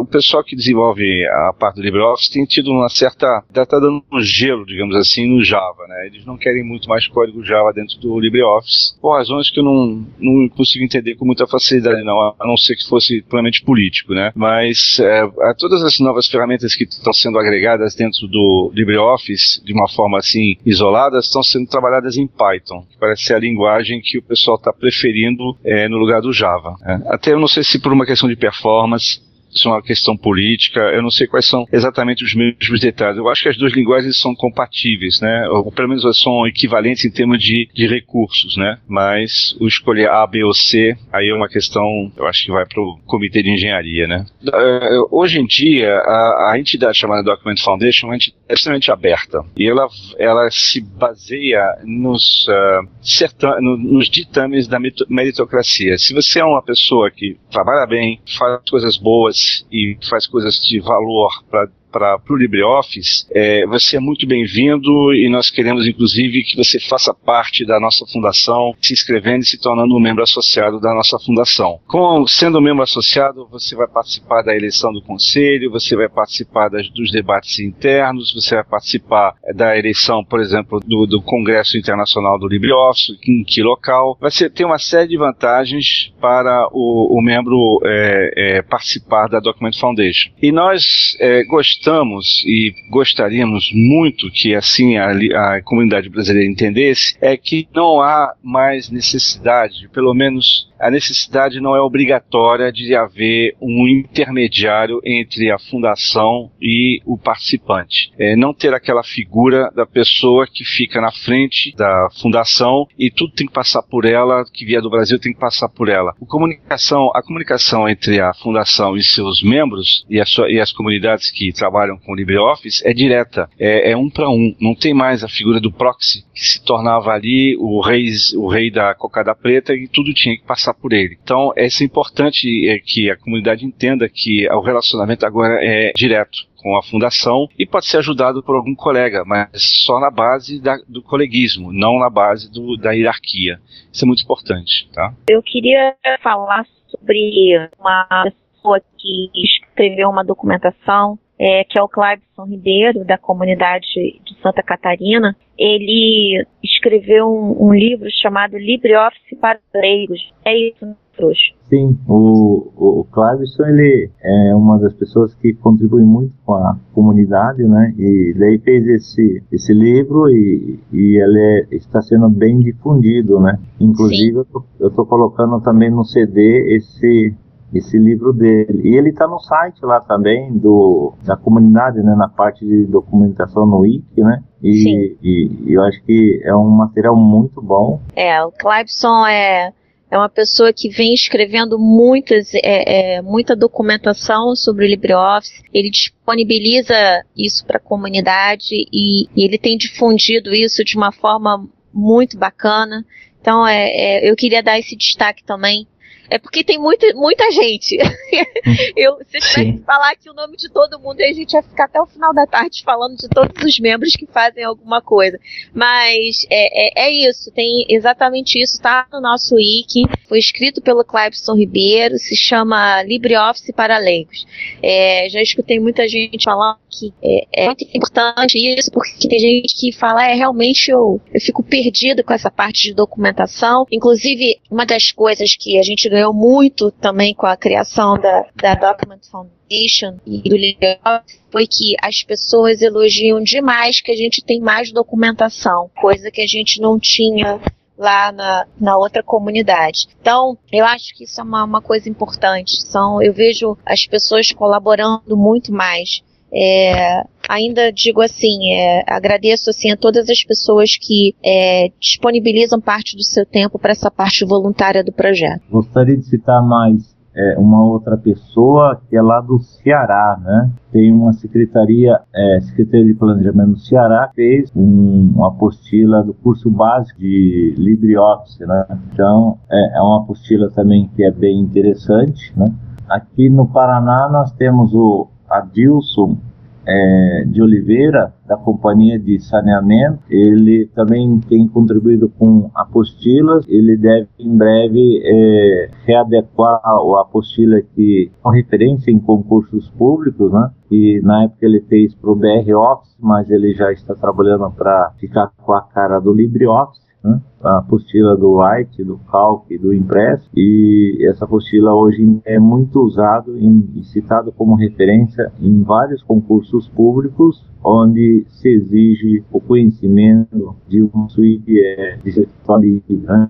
o pessoal que desenvolve a parte do LibreOffice tem tido uma certa, está tá dando um gelo, digamos assim, no Java, né? Eles não querem muito mais código Java dentro do LibreOffice, por razões que eu não, não consigo entender com muita facilidade, não, a não ser que fosse puramente político, né? Mas é, todas as novas ferramentas ferramentas que estão sendo agregadas dentro do LibreOffice de uma forma assim isolada estão sendo trabalhadas em Python, que parece ser a linguagem que o pessoal está preferindo é, no lugar do Java. É. Até eu não sei se por uma questão de performance fosse uma questão política. Eu não sei quais são exatamente os mesmos detalhes. Eu acho que as duas linguagens são compatíveis, né? Ou pelo menos são equivalentes em termos de, de recursos, né? Mas o escolher A, B ou C, aí é uma questão, eu acho que vai para o comitê de engenharia, né? Uh, hoje em dia, a, a, entidade chamada Document Foundation é uma entidade extremamente aberta e ela, ela se baseia nos, uh, certa, no, nos ditames da meritocracia. Se você é uma pessoa que trabalha bem, faz coisas boas e faz coisas de valor para para o LibreOffice, é, você é muito bem-vindo e nós queremos, inclusive, que você faça parte da nossa fundação, se inscrevendo e se tornando um membro associado da nossa fundação. Com, sendo membro associado, você vai participar da eleição do conselho, você vai participar das, dos debates internos, você vai participar é, da eleição, por exemplo, do, do Congresso Internacional do LibreOffice, em que local. Vai ser, ter uma série de vantagens para o, o membro é, é participar da Document Foundation. E nós é, gostamos gostamos e gostaríamos muito que assim a, a comunidade brasileira entendesse é que não há mais necessidade, pelo menos a necessidade não é obrigatória de haver um intermediário entre a fundação e o participante. É não ter aquela figura da pessoa que fica na frente da fundação e tudo tem que passar por ela, que vier do Brasil tem que passar por ela. A comunicação, a comunicação entre a fundação e seus membros e, sua, e as comunidades que trabalham com o LibreOffice é direta, é, é um para um. Não tem mais a figura do proxy que se tornava ali o rei, o rei da cocada preta e tudo tinha que passar por ele. Então, é importante é, que a comunidade entenda que o relacionamento agora é direto com a fundação e pode ser ajudado por algum colega, mas só na base da, do coleguismo, não na base do, da hierarquia. Isso é muito importante, tá? Eu queria falar sobre uma pessoa que escreveu uma documentação é, que é o Clebson Ribeiro, da comunidade de Santa Catarina, ele escreveu um, um livro chamado LibreOffice para leigos. É isso, né, Trouxa? Sim, o, o, Clebson, ele é uma das pessoas que contribui muito com a comunidade, né? E daí fez esse, esse livro e, e ele é, está sendo bem difundido, né? Inclusive, Sim. eu estou colocando também no CD esse esse livro dele. E ele está no site lá também do da comunidade, né, na parte de documentação no Wiki, né? E, e, e, eu acho que é um material muito bom. É, o Clebson é é uma pessoa que vem escrevendo muitas, é, é, muita documentação sobre o LibreOffice. Ele disponibiliza isso para a comunidade e, e, ele tem difundido isso de uma forma muito bacana. Então, é, é eu queria dar esse destaque também é porque tem muita, muita gente. eu, se eu tivesse que falar aqui o nome de todo mundo, a gente ia ficar até o final da tarde falando de todos os membros que fazem alguma coisa. Mas é, é, é isso, tem exatamente isso, tá no nosso wiki. Foi escrito pelo Clebson Ribeiro, se chama LibreOffice para leigos. É, já escutei muita gente falando que é, é, muito importante isso, porque tem gente que fala, é, realmente eu, eu fico perdido com essa parte de documentação. Inclusive, uma das coisas que a gente ganhou muito também com a criação da, da Document Foundation e do LibreOffice foi que as pessoas elogiam demais que a gente tem mais documentação, coisa que a gente não tinha lá na, na outra comunidade. Então, eu acho que isso é uma, uma coisa importante. São, eu vejo as pessoas colaborando muito mais. É, ainda digo assim, é, agradeço assim a todas as pessoas que é, disponibilizam parte do seu tempo para essa parte voluntária do projeto. Gostaria de citar mais é, uma outra pessoa que é lá do Ceará, né? Tem uma secretaria, é, Secretaria de Planejamento do Ceará, fez um, uma apostila do curso básico de LibreOffice, né? Então, é, é uma apostila também que é bem interessante, né? Aqui no Paraná nós temos o Adilson é, de Oliveira, da Companhia de Saneamento. Ele também tem contribuído com apostilas. Ele deve, em breve, é, readequar a apostila que é referência em concursos públicos, né? E na época ele fez para o BR Office, mas ele já está trabalhando para ficar com a cara do LibreOffice né? a apostila do White, do Calc, do impresso, e essa apostila hoje é muito usado e citado como referência em vários concursos públicos onde se exige o conhecimento de um suíte é, de né?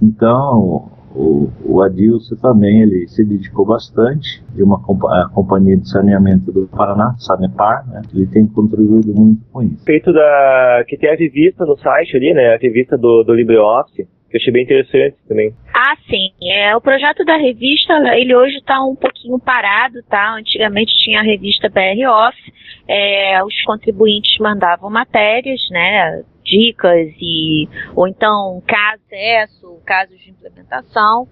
Então, O, o Adilson também ele se dedicou bastante de uma compa companhia de saneamento do Paraná, Sanepar, né? Ele tem contribuído muito com isso. Feito da que tem a revista no site ali, né? A revista do, do LibreOffice que eu achei bem interessante também. Ah, sim. É, o projeto da revista, ele hoje está um pouquinho parado, tá? Antigamente tinha a revista BR Office, é, os contribuintes mandavam matérias, né? Dicas e ou então caso, casos de implementação.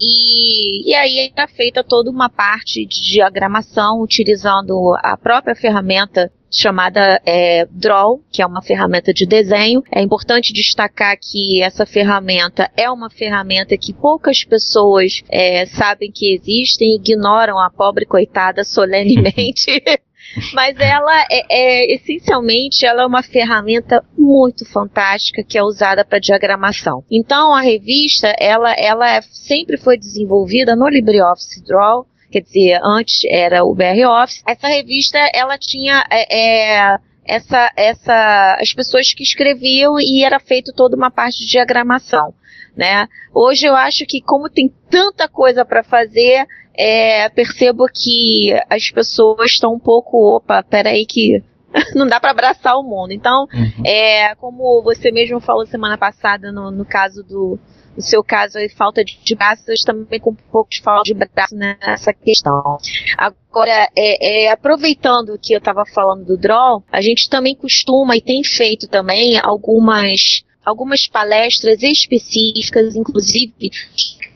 E, e aí está feita toda uma parte de diagramação utilizando a própria ferramenta chamada é, Draw, que é uma ferramenta de desenho. É importante destacar que essa ferramenta é uma ferramenta que poucas pessoas é, sabem que existem, ignoram a pobre coitada solenemente. [laughs] Mas ela é, é, essencialmente ela é uma ferramenta muito fantástica que é usada para diagramação. Então a revista ela, ela sempre foi desenvolvida no LibreOffice Draw quer dizer, antes era o BR Office. Essa revista, ela tinha é, é, essa, essa, as pessoas que escreviam e era feito toda uma parte de diagramação, né? Hoje eu acho que como tem tanta coisa para fazer, é, percebo que as pessoas estão um pouco, opa, peraí que [laughs] não dá para abraçar o mundo. Então, uhum. é, como você mesmo falou semana passada no, no caso do, no seu caso, aí, falta de, de braços, também com um pouco de falta de braço nessa questão. Agora, é, é, aproveitando que eu estava falando do draw, a gente também costuma e tem feito também algumas algumas palestras específicas, inclusive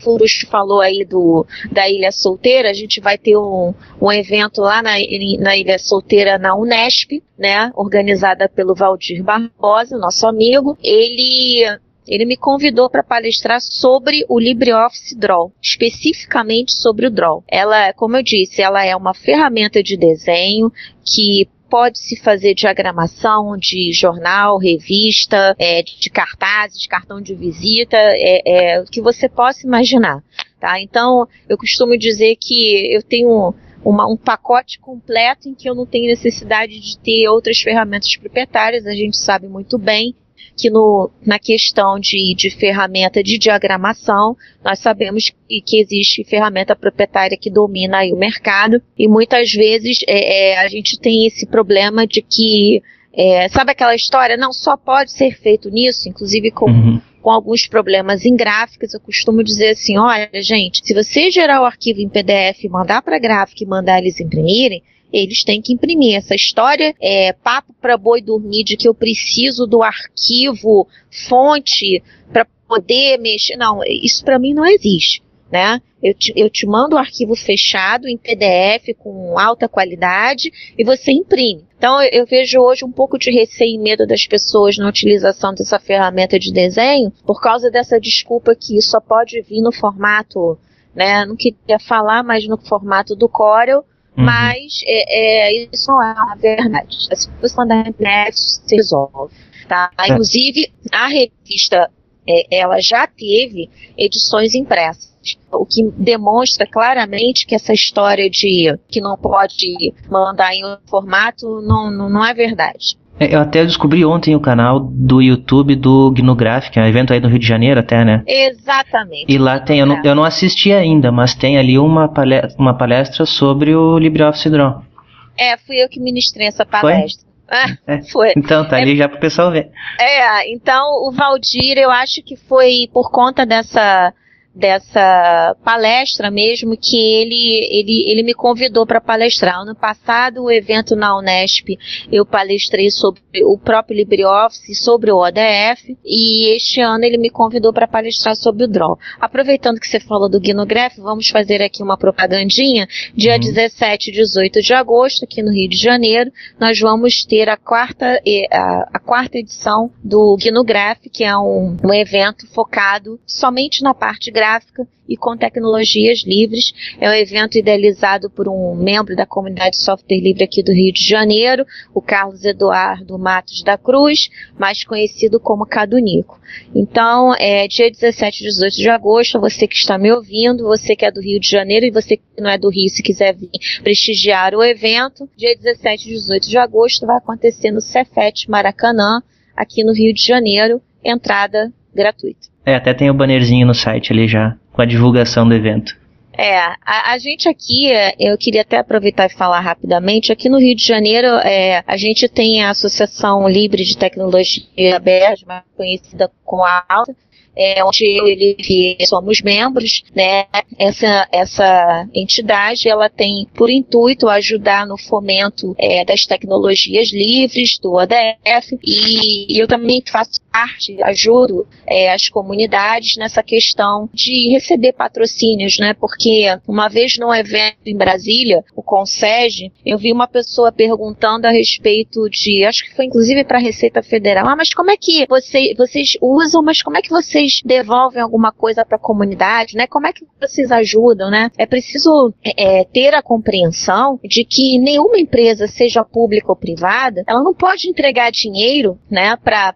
Furus falou aí do, da Ilha Solteira, a gente vai ter um, um evento lá na, na Ilha Solteira na Unesp, né, organizada pelo Valdir Barbosa, nosso amigo. Ele ele me convidou para palestrar sobre o LibreOffice Draw, especificamente sobre o Draw. Ela, como eu disse, ela é uma ferramenta de desenho que pode se fazer diagramação de jornal, revista, é, de cartazes, cartão de visita, é, é, o que você possa imaginar. Tá? Então, eu costumo dizer que eu tenho uma, um pacote completo em que eu não tenho necessidade de ter outras ferramentas proprietárias, a gente sabe muito bem que no, na questão de, de ferramenta de diagramação, nós sabemos que, que existe ferramenta proprietária que domina o mercado e muitas vezes é, é, a gente tem esse problema de que é, sabe aquela história? Não, só pode ser feito nisso, inclusive com, uhum. com alguns problemas em gráficos. Eu costumo dizer assim: olha, gente, se você gerar o arquivo em PDF, mandar para a gráfica e mandar eles imprimirem, eles têm que imprimir. Essa história é papo para boi dormir de que eu preciso do arquivo fonte para poder mexer. Não, isso para mim não existe. Né? Eu te, eu te mando o arquivo fechado em PDF com alta qualidade e você imprime. Então eu, eu vejo hoje um pouco de receio e medo das pessoas na utilização dessa ferramenta de desenho por causa dessa desculpa que só pode vir no formato, né? Não queria falar, mas no formato do Corel Uhum. Mas é, é, isso não é uma verdade. As pessoas da internet se resolve. Tá? É. Inclusive, a revista é, ela já teve edições impressas. O que demonstra claramente que essa história de que não pode mandar em outro formato não, não, não é verdade. É, eu até descobri ontem o canal do YouTube do Gnographic, é um evento aí no Rio de Janeiro até, né? Exatamente. E lá tem, eu não, eu não assisti ainda, mas tem ali uma palestra, uma palestra sobre o LibreOffice Draw. É, fui eu que ministrei essa palestra. Foi? [laughs] Ah, é. [laughs] foi. Então, tá ali é, já pro pessoal ver. É, então o Valdir, eu acho que foi por conta dessa dessa palestra mesmo que ele, ele, ele me convidou para palestrar. Ano passado, o evento na Unesp, eu palestrei sobre o próprio LibreOffice, sobre o ODF, e este ano ele me convidou para palestrar sobre o Draw. Aproveitando que você falou do Gnograph, vamos fazer aqui uma propagandinha. Dia uhum. 17 e 18 de agosto, aqui no Rio de Janeiro, nós vamos ter a quarta, a, a quarta edição do Gnograph, que é um, um evento focado somente na parte gráfica gráfica e com tecnologias livres. É um evento idealizado por um membro da comunidade software livre aqui do Rio de Janeiro, o Carlos Eduardo Matos da Cruz, mais conhecido como Cadunico. Então, é dia 17 e 18 de agosto, você que está me ouvindo, você que é do Rio de Janeiro e você que não é do Rio, se quiser vir prestigiar o evento, dia 17 e 18 de agosto vai acontecer no Cefet Maracanã, aqui no Rio de Janeiro, entrada gratuita. É, até tem o bannerzinho no site ali já. com a divulgação do evento. É, a, a, gente aqui, eu queria até aproveitar e falar rapidamente, aqui no Rio de Janeiro, é, a gente tem a Associação Livre de Tecnologia Aberta, mais conhecida como a ALTA, é, onde eu e ele somos membros, né? Essa, essa entidade, ela tem por intuito ajudar no fomento é, das tecnologias livres do ADF e, eu também faço parte, ajudo é, as comunidades nessa questão de receber patrocínios, né? Porque uma vez num evento em Brasília, o Consege, eu vi uma pessoa perguntando a respeito de, acho que foi inclusive para a Receita Federal, ah, mas como é que você, vocês usam, mas como é que vocês devolvem alguma coisa para a comunidade, né? Como é que vocês ajudam, né? É preciso é, ter a compreensão de que nenhuma empresa, seja pública ou privada, ela não pode entregar dinheiro, né, para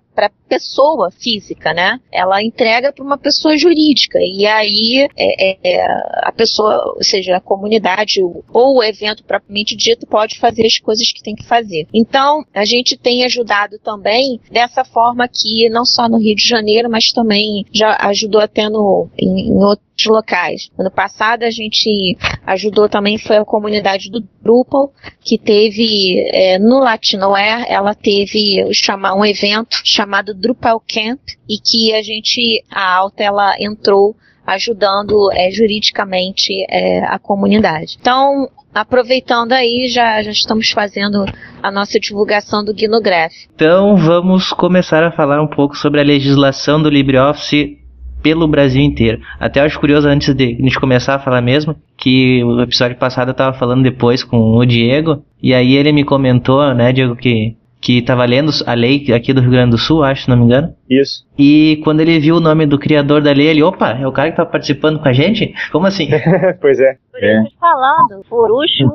pessoa física, né? Ela entrega para uma pessoa jurídica e aí é, é, é, a pessoa, ou seja, a comunidade ou o evento propriamente dito pode fazer as coisas que tem que fazer. Então a gente tem ajudado também dessa forma aqui, não só no Rio de Janeiro, mas também já ajudou até no em, em outros locais. Ano passado a gente ajudou também foi a comunidade do Drupal que teve é, no Latinoware ela teve chamar um evento chamado Drupal Camp e que a gente a Alta ela entrou ajudando é, juridicamente é, a comunidade. Então aproveitando aí, já, já estamos fazendo a nossa divulgação do Gnograph. Então vamos começar a falar um pouco sobre a legislação do LibreOffice pelo Brasil inteiro. Até acho curioso, antes de a gente começar a falar mesmo, que o episódio passado eu tava falando depois com o Diego, e aí ele me comentou, né, Diego, que que estava lendo a lei aqui do Rio Grande do Sul, acho, se não me engano. Isso. E quando ele viu o nome do criador da lei, ele, opa, é o cara que tá participando com a gente? Como assim? [laughs] pois é. Por isso é. falando, Furucho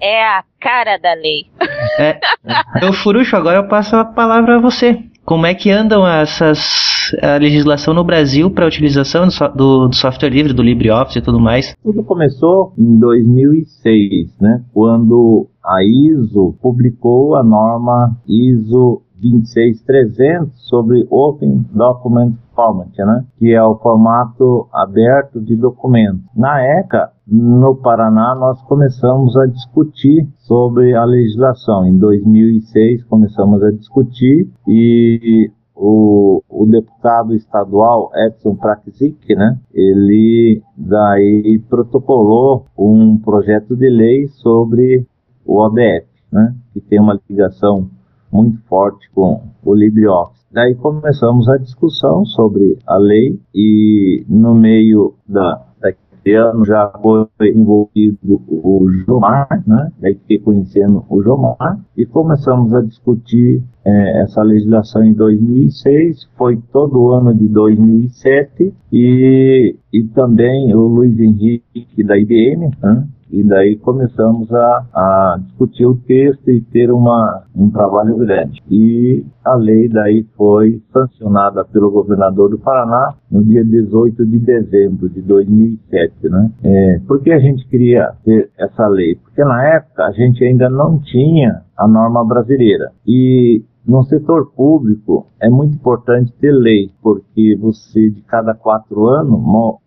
é a cara da lei. É. [laughs] Então, Furucho, agora eu passo a palavra a você. Como é que andam essas a legislação no Brasil para a utilização do, do, software livre, do LibreOffice e tudo mais? Tudo começou em 2006, né? Quando a ISO publicou a norma ISO 26300 sobre Open Document Format, né? que é o formato aberto de documento. Na ECA, no Paraná, nós começamos a discutir sobre a legislação. Em 2006, começamos a discutir e o, o deputado estadual Edson Praxic, né, ele daí protocolou um projeto de lei sobre o ODF, né, que tem uma ligação muito forte com o LibreOffice. Daí começamos a discussão sobre a lei e no meio da, daquele ano já foi envolvido o Jomar, né? Daí fiquei conhecendo o Jomar e começamos a discutir é, essa legislação em 2006, foi todo o ano de 2007 e, e também o Luiz Henrique da IBM, né? E daí começamos a, a, discutir o texto e ter uma, um trabalho grande. E a lei daí foi sancionada pelo governador do Paraná no dia 18 de dezembro de 2007, né? É, por que a gente queria ter essa lei? Porque na época a gente ainda não tinha a norma brasileira e no setor público é muito importante ter lei, porque você de cada quatro anos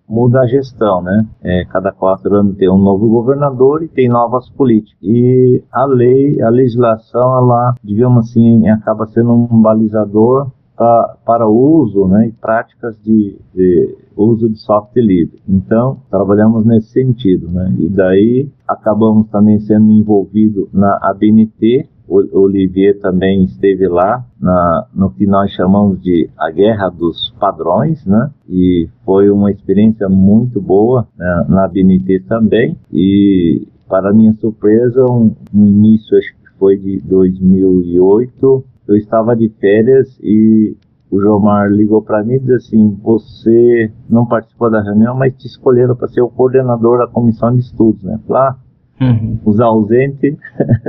muda a gestão, né? É, cada quatro anos tem um novo governador e tem novas políticas. E a lei, a legislação, ela, digamos assim, acaba sendo um balizador para uso né, e práticas de, de uso de software livre. Então, trabalhamos nesse sentido. Né? E daí acabamos também sendo envolvidos na ABNT, Olivier também esteve lá na, no que nós chamamos de a Guerra dos Padrões, né? E foi uma experiência muito boa né, na BNT também. E, para minha surpresa, um, no início, acho que foi de 2008, eu estava de férias e o Jomar ligou para mim e disse assim: Você não participou da reunião, mas te escolheram para ser o coordenador da comissão de estudos, né? Lá, uhum. os ausentes.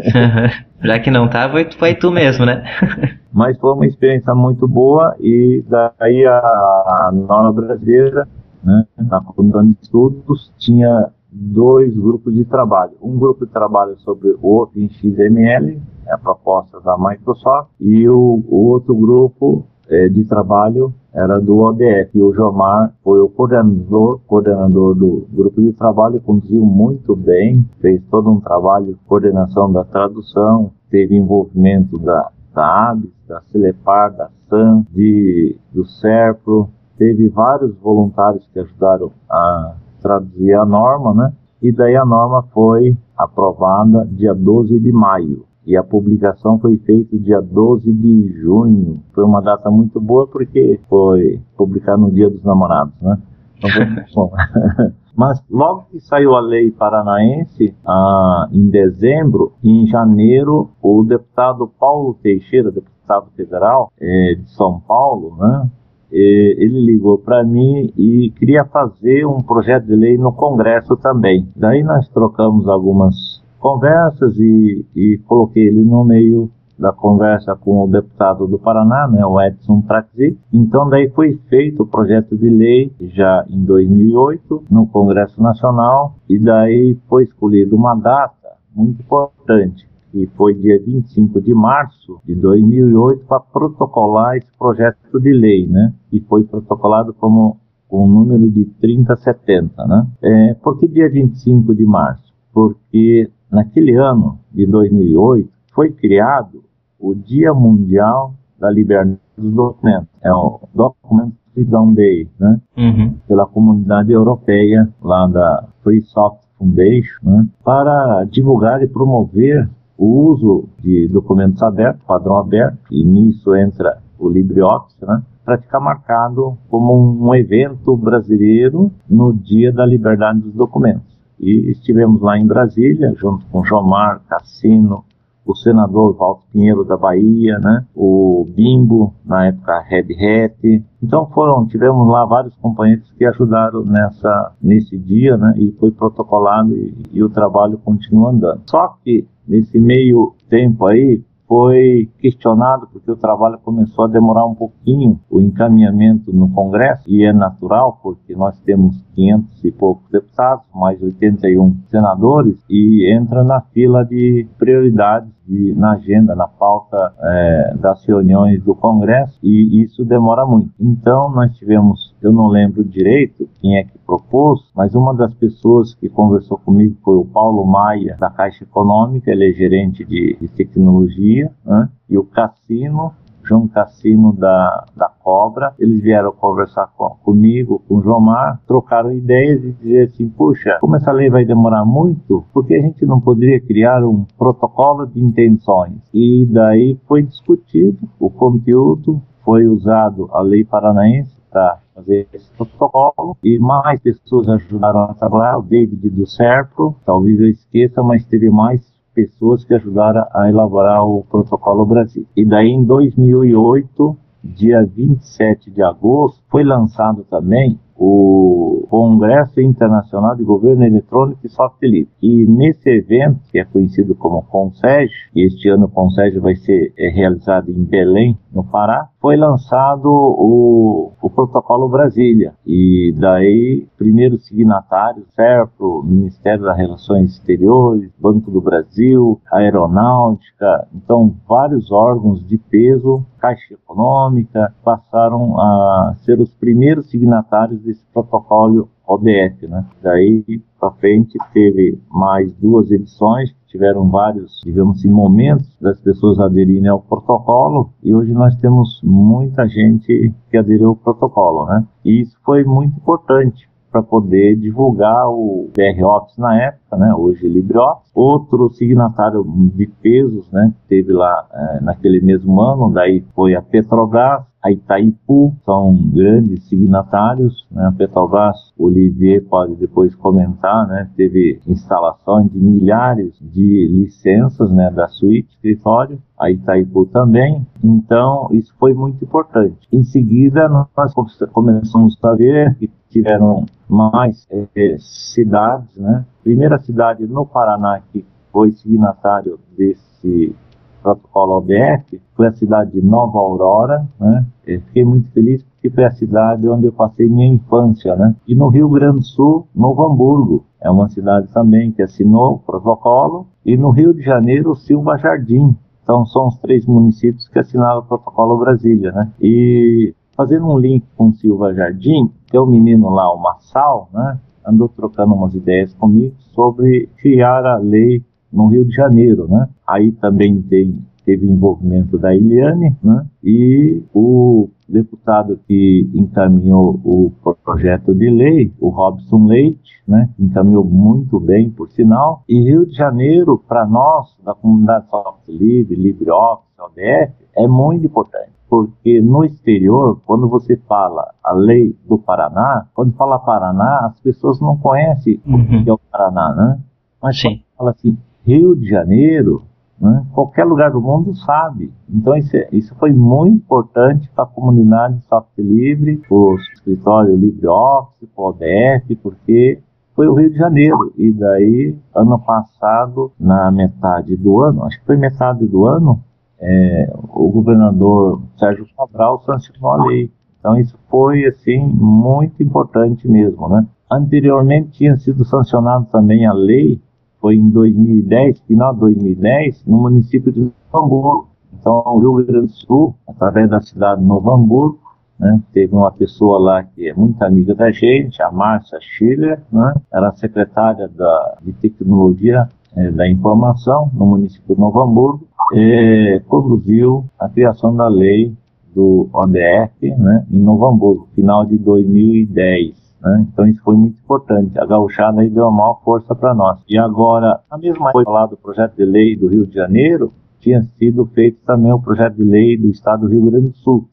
[laughs] Já que não tá, foi, foi tu mesmo, né? [laughs] Mas foi uma experiência muito boa e daí a, norma brasileira, né, na comissão de estudos, tinha dois grupos de trabalho. Um grupo de trabalho sobre o OpenXML, a proposta da Microsoft, e o, o outro grupo de trabalho era do ODF. E o Jomar foi o coordenador, coordenador do grupo de trabalho, conduziu muito bem, fez todo um trabalho de coordenação da tradução, teve envolvimento da, da ABS, da Celepar, da SAM, de, do SERPRO, teve vários voluntários que ajudaram a traduzir a norma, né? E daí a norma foi aprovada dia 12 de maio e a publicação foi feita dia 12 de junho. Foi uma data muito boa porque foi publicado no Dia dos Namorados, né? Então foi muito bom. [laughs] Mas logo que saiu a lei paranaense, ah, em dezembro, em janeiro, o deputado Paulo Teixeira, deputado federal eh, de São Paulo, né, eh, ele ligou para mim e queria fazer um projeto de lei no Congresso também. Daí nós trocamos algumas conversas e, e coloquei ele no meio da conversa com o deputado do Paraná, né, o Edson Traxi. Então daí foi feito o projeto de lei já em 2008 no Congresso Nacional e daí foi escolhida uma data muito importante, que foi dia 25 de março de 2008 para protocolar esse projeto de lei, né? E foi protocolado como com o número de 3070, né? É, por que dia 25 de março? Porque Naquele ano de 2008, foi criado o Dia Mundial da Liberdade dos Documentos. É o Document Freedom Day, né? Uhum. Pela comunidade europeia, lá da Free Software Foundation, né? para divulgar e promover o uso de documentos abertos, padrão aberto, e nisso entra o LibreOffice, né? para ficar marcado como um evento brasileiro no Dia da Liberdade dos Documentos. E estivemos lá em Brasília, junto com Jomar Cassino, o senador Walter Pinheiro da Bahia, né? O Bimbo, na época Red Hat. Então foram, tivemos lá vários companheiros que ajudaram nessa, nesse dia, né? E foi protocolado e, e o trabalho continua andando. Só que nesse meio tempo aí, foi questionado porque o trabalho começou a demorar um pouquinho o encaminhamento no Congresso e é natural porque nós temos 500 e poucos deputados, mais 81 senadores e entra na fila de prioridades de, na agenda, na pauta é, das reuniões do Congresso e isso demora muito. Então nós tivemos, eu não lembro direito quem é que propôs, mas uma das pessoas que conversou comigo foi o Paulo Maia da Caixa Econômica, ele é gerente de, de tecnologia, né? e o Cassino João Cassino da, da Cobra, eles vieram conversar com, comigo, com o Jomar, trocaram ideias e dizer assim, puxa, como essa lei vai demorar muito, por que a gente não poderia criar um protocolo de intenções? E daí foi discutido o conteúdo, foi usado a lei paranaense para fazer esse protocolo e mais pessoas ajudaram a trabalhar, o David do Serpro, talvez eu esqueça, mas teve mais pessoas que ajudaram a elaborar o Protocolo Brasil. E daí em 2008, dia 27 de agosto, foi lançado também o Congresso Internacional de Governo Eletrônico e Software Livre. E nesse evento, que é conhecido como CONSEG, e este ano o CONSEG vai ser é, realizado em Belém, no Pará, foi lançado o, o Protocolo Brasília. E daí, primeiros signatários, CERPRO, Ministério das Relações Exteriores, Banco do Brasil, Aeronáutica, então vários órgãos de peso, Caixa Econômica, passaram a ser os primeiros signatários desse protocolo ODF, né? Daí para frente teve mais duas edições, tiveram vários, digamos assim, momentos das pessoas aderirem ao protocolo e hoje nós temos muita gente que aderiu ao protocolo, né? E isso foi muito importante para poder divulgar o BR Office na época, né, hoje LibreOffice. Outro signatário de pesos, né, teve lá é, naquele mesmo ano, daí foi a Petrobras, a Itaipu são grandes signatários, né? A Petrobras, o Olivier pode depois comentar, né? Teve instalações de milhares de licenças, né? Da suíte, escritório, a Itaipu também. Então, isso foi muito importante. Em seguida, nós começamos a ver que tiveram mais é, cidades, né? Primeira cidade no Paraná que foi signatário desse protocolo OBF foi a cidade de Nova Aurora, né? Eu fiquei muito feliz porque foi a cidade onde eu passei minha infância, né? E no Rio Grande do Sul, Novo Hamburgo, é uma cidade também que assinou o protocolo. E no Rio de Janeiro, Silva Jardim, Então são os três municípios que assinaram o protocolo Brasília, né? E fazendo um link com Silva Jardim, tem um menino lá, o Massal, né? Andou trocando umas ideias comigo sobre criar a lei no Rio de Janeiro, né? Aí também tem teve envolvimento da Eliane, né? E o deputado que encaminhou o projeto de lei, o Robson Leite, né? Encaminhou muito bem, por sinal. E Rio de Janeiro, para nós, da comunidade software livre, LibreOffice, ODF, é muito importante porque no exterior, quando você fala a lei do Paraná, quando fala Paraná, as pessoas não conhecem uhum. o que é o Paraná, né? Mas Sim. fala assim, Rio de Janeiro, né? Qualquer lugar do mundo sabe. Então isso, é, isso foi muito importante para a comunidade de software livre, o escritório LibreOffice, o ODF, porque foi o Rio de Janeiro. E daí, ano passado, na metade do ano, acho que foi metade do ano, é, o governador Sérgio Cabral sancionou a lei. Então isso foi assim muito importante mesmo, né? Anteriormente tinha sido sancionado também a lei foi em 2010, final de 2010, no município de Novo Hamburgo. Então, o Rio Grande do Sul, através da cidade de Novo Hamburgo, né, teve uma pessoa lá que é muito amiga da gente, a Márcia Schiller, né, era secretária da, de Tecnologia é, da Informação no município de Novo Hamburgo, e conduziu a criação da lei do ODF né, em Novo Hamburgo, final de 2010. Né? Então isso foi muito importante. A gauchada aí deu uma maior força para nós. E agora, a mesma coisa lá do projeto de lei do Rio de Janeiro, tinha sido feito também o projeto de lei do estado do Rio Grande do Sul.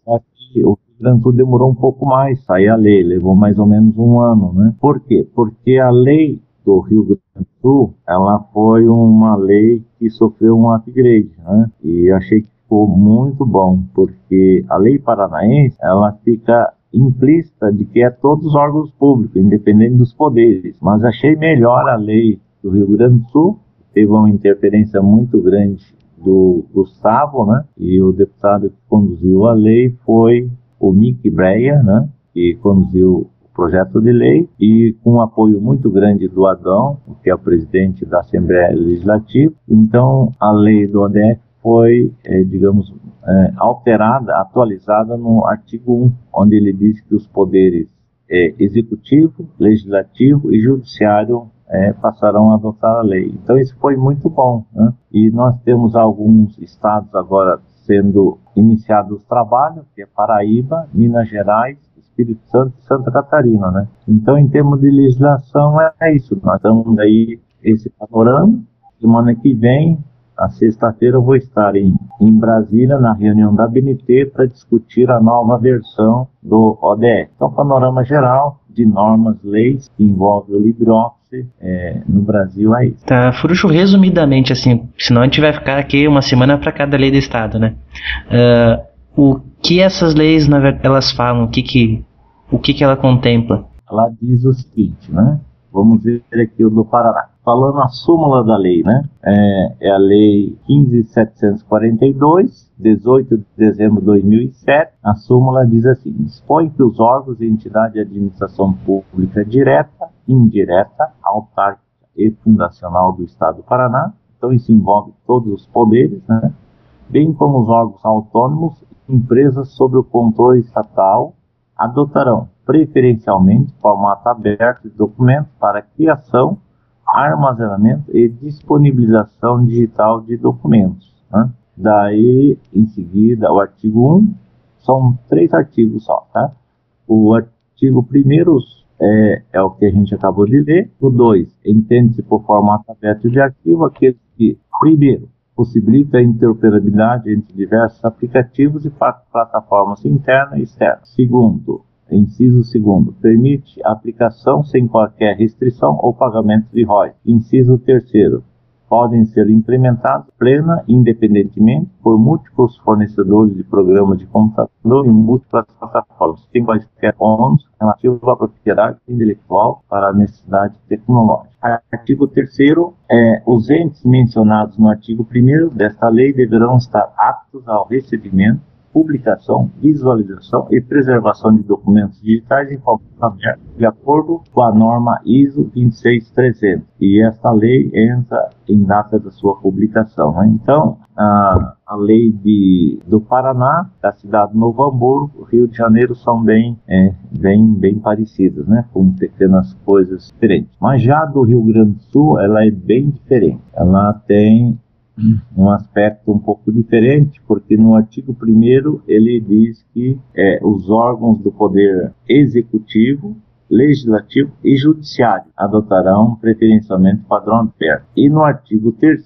Que o Rio Grande do Sul demorou um pouco mais sair a lei, levou mais ou menos um ano, né? Por quê? Porque a lei do Rio Grande do Sul, ela foi uma lei que sofreu um upgrade, né? E achei que ficou muito bom, porque a lei paranaense, ela fica implícita de que é todos os órgãos públicos, independente dos poderes. Mas achei melhor a lei do Rio Grande do Sul, teve uma interferência muito grande do Gustavo, né? E o deputado que conduziu a lei foi o Mick Breyer, né? Que conduziu o projeto de lei e com um apoio muito grande do Adão, que é o presidente da Assembleia Legislativa. Então, a lei do ODF foi, é, digamos, é, alterada, atualizada no artigo 1, onde ele diz que os poderes é, executivo, legislativo e judiciário é, passarão a adotar a lei. Então isso foi muito bom. Né? E nós temos alguns estados agora sendo iniciados os trabalhos, que é Paraíba, Minas Gerais, Espírito Santo e Santa Catarina. Né? Então em termos de legislação é, isso. Nós estamos aí esse panorama. Semana que vem na sexta-feira eu vou estar em, em Brasília, na reunião da BNT, para discutir a nova versão do ODE. Então, panorama geral de normas, leis que envolve o LibreOffice é, no Brasil é isso. Tá, Fruxo, resumidamente, assim, senão a gente vai ficar aqui uma semana para cada lei do Estado, né? Uh, o que essas leis, na verdade, elas falam? O que que, o que que ela contempla? Ela diz o seguinte, né? Vamos ver aqui o do Paraná falando a súmula da lei, né? É, é a lei 15.742, 18 de dezembro de 2007. A súmula diz assim: dispõe que os órgãos e entidades de administração pública direta, indireta, autárquica e fundacional do Estado do Paraná, então isso envolve todos os poderes, né? Bem como os órgãos autônomos, empresas sob o controle estatal, adotarão preferencialmente formato aberto de documentos para criação armazenamento e disponibilização digital de documentos. Né? Daí, em seguida, o artigo 1, são três artigos só, tá? O artigo 1 é, é o que a gente acabou de ler. O 2, entende-se por formato aberto de arquivo aquele que, primeiro, possibilita a interoperabilidade entre diversos aplicativos e plataformas interna e externa. Segundo, Inciso 2 permite aplicação sem qualquer restrição ou pagamento de ROI. Inciso 3 podem ser implementados plena independentemente por múltiplos fornecedores de programas de computador em múltiplas plataformas, sem quaisquer ônus relativos à propriedade intelectual para a necessidade tecnológica. Artigo 3 é, os entes mencionados no artigo 1 desta lei deverão estar aptos ao recebimento publicação, visualização e preservação de documentos digitais em forma aberta, de acordo com a norma ISO 26300. E esta lei entra em data da sua publicação. Né? Então, a, a lei de, do Paraná, da cidade de Novo Hamburgo, Rio de Janeiro são bem, é, bem, bem parecidas, né? com pequenas coisas diferentes. Mas já do Rio Grande do Sul, ela é bem diferente. Ela tem um aspecto um pouco diferente, porque no artigo 1 ele diz que é, os órgãos do poder executivo legislativo e judiciário adotarão preferencialmente o padrão aberto. E no artigo 3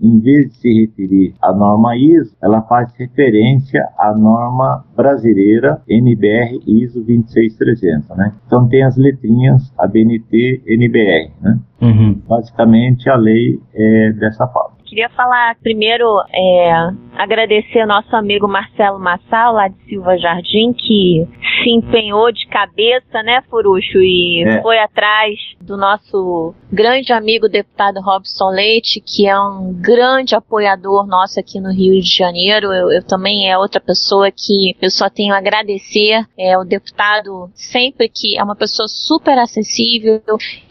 em vez de se referir à norma ISO, ela faz referência à norma brasileira NBR ISO 26300, né? Então tem as letrinhas ABNT NBR, né? Uhum. Basicamente a lei é dessa forma. Queria falar primeiro, é, agradecer ao nossal amigo Marcelo Massal, lá de Silva Jardim, que se empenhou de cabeça, né, Furucho, e é. foi atrás do nosso grande amigo deputado Robson Leite, que é um grande apoiador nosso aqui no Rio de Janeiro. Eu, eu também é outra pessoa que eu só tenho a agradecer. É o deputado sempre que é uma pessoa super acessível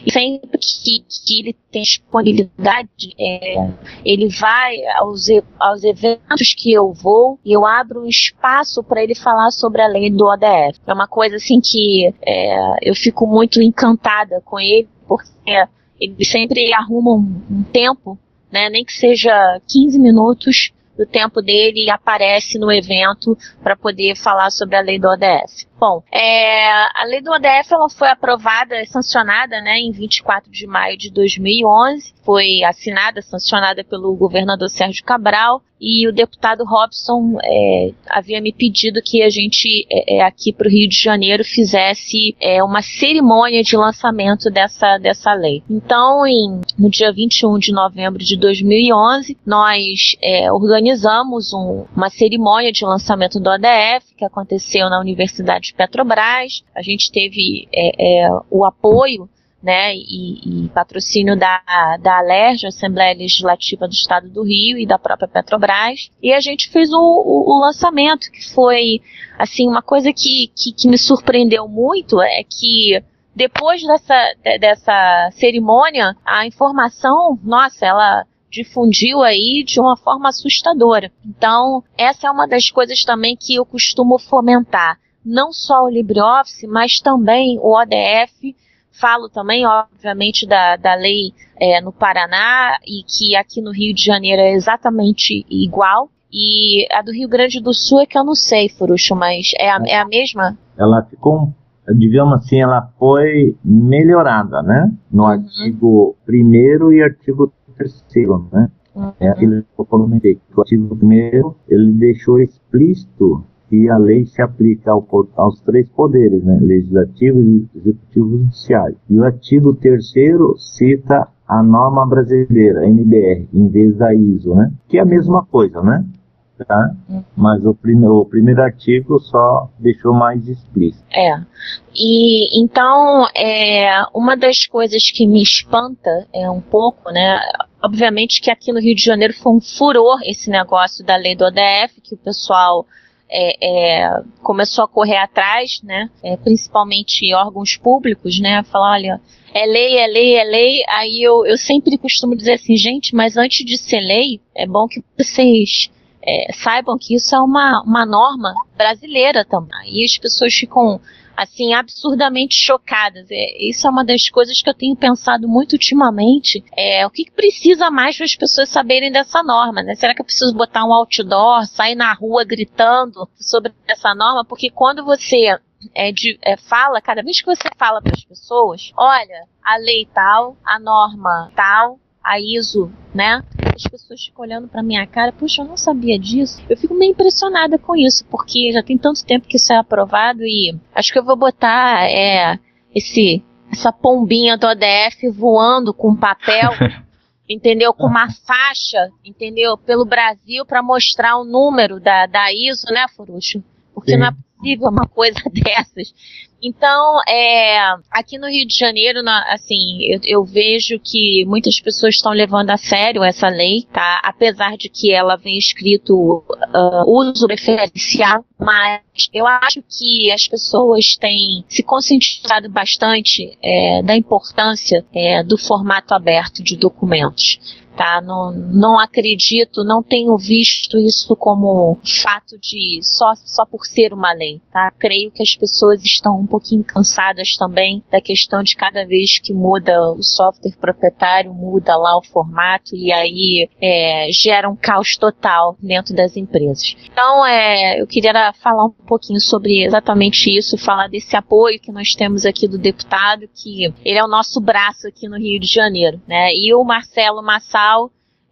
e sempre que, que ele tem disponibilidade, é, ele vai aos, aos eventos que eu vou e eu abro um espaço para ele falar sobre a lei do ODF. É uma coisa assim que é, eu fico muito encantada com ele, porque ele sempre arruma um, um tempo, né, nem que seja 15 minutos do tempo dele e aparece no evento para poder falar sobre a lei do ODF. Bom, é, a lei do ODF ela foi aprovada, sancionada né, em 24 de maio de 2011, foi assinada, sancionada pelo governador Sérgio Cabral e o deputado Robson é, havia me pedido que a gente é, é aqui para o Rio de Janeiro fizesse é, uma cerimônia de lançamento dessa, dessa lei. Então, em, no dia 21 de novembro de 2011, nós é, organizamos um, uma cerimônia de lançamento do ODF que aconteceu na Universidade de Petrobras. A gente teve é, o apoio né, e, e, patrocínio da, da Alerj, Assembleia Legislativa do Estado do Rio e da própria Petrobras. E a gente fez o, o, o lançamento, que foi, assim, uma coisa que, que, que, me surpreendeu muito, é que depois dessa, dessa cerimônia, a informação, nossa, ela difundiu aí de uma forma assustadora. Então, essa é uma das coisas também que eu costumo fomentar. Não só o LibreOffice, mas também o ODF Falo também, obviamente, da, da lei é, no Paraná e que aqui no Rio de Janeiro é exatamente igual. E a do Rio Grande do Sul é que eu não sei, Furucho, mas é a, é a mesma? Ela ficou, digamos assim, ela foi melhorada, né? No uhum. artigo 1 e artigo 3 né? Uhum. É aquilo que eu comentei. O artigo 1 ele deixou explícito que a lei se aplica ao, aos três poderes, né, legislativo, executivo e judiciário. E o artigo 3 cita a norma brasileira, NBR, em vez da ISO, né, que é a mesma coisa, né? Tá? Mas o, prime o primeiro artigo só deixou mais explícito. É. E então, é, uma das coisas que me espanta é um pouco, né? Obviamente que aqui no Rio de Janeiro foi um furor esse negócio da lei do ODF, que o pessoal é, é, começou a correr atrás, né, é, principalmente órgãos públicos, né, falar, olha, é lei, é lei, é lei. Aí eu, eu sempre costumo dizer assim, gente, mas antes de ser lei, é bom que vocês é, saibam que isso é uma, uma norma brasileira também. E as pessoas ficam assim, absurdamente chocadas. É, isso é uma das coisas que eu tenho pensado muito ultimamente. É, o que, que precisa mais para as pessoas saberem dessa norma, né? Será que eu preciso botar um outdoor, sair na rua gritando sobre essa norma? Porque quando você é, de, é, fala, cada vez que você fala para as pessoas, olha, a lei tal, a norma tal, a ISO, né? As pessoas ficam olhando para minha cara, puxa, eu não sabia disso. Eu fico meio impressionada com isso, porque já tem tanto tempo que isso é aprovado e acho que eu vou botar é, esse essa pombinha do ODF voando com papel, [laughs] entendeu? Com uma faixa, entendeu? Pelo Brasil para mostrar o número da, da ISO, né, Furucho? Porque Sim. não é possível uma coisa [laughs] dessas. Então, é, aqui no Rio de Janeiro, na, assim, eu, eu, vejo que muitas pessoas estão levando a sério essa lei, tá? Apesar de que ela vem escrito uh, uso preferencial, mas eu acho que as pessoas têm se conscientizado bastante é, da importância é, do formato aberto de documentos tá? Não, não acredito, não tenho visto isso como fato de só, só por ser uma lei, tá? Creio que as pessoas estão um pouquinho cansadas também da questão de cada vez que muda o software proprietário, muda lá o formato e aí é, gera um caos total dentro das empresas. Então, é, eu queria falar um pouquinho sobre exatamente isso, falar desse apoio que nós temos aqui do deputado, que ele é o nosso braço aqui no Rio de Janeiro, né? E o Marcelo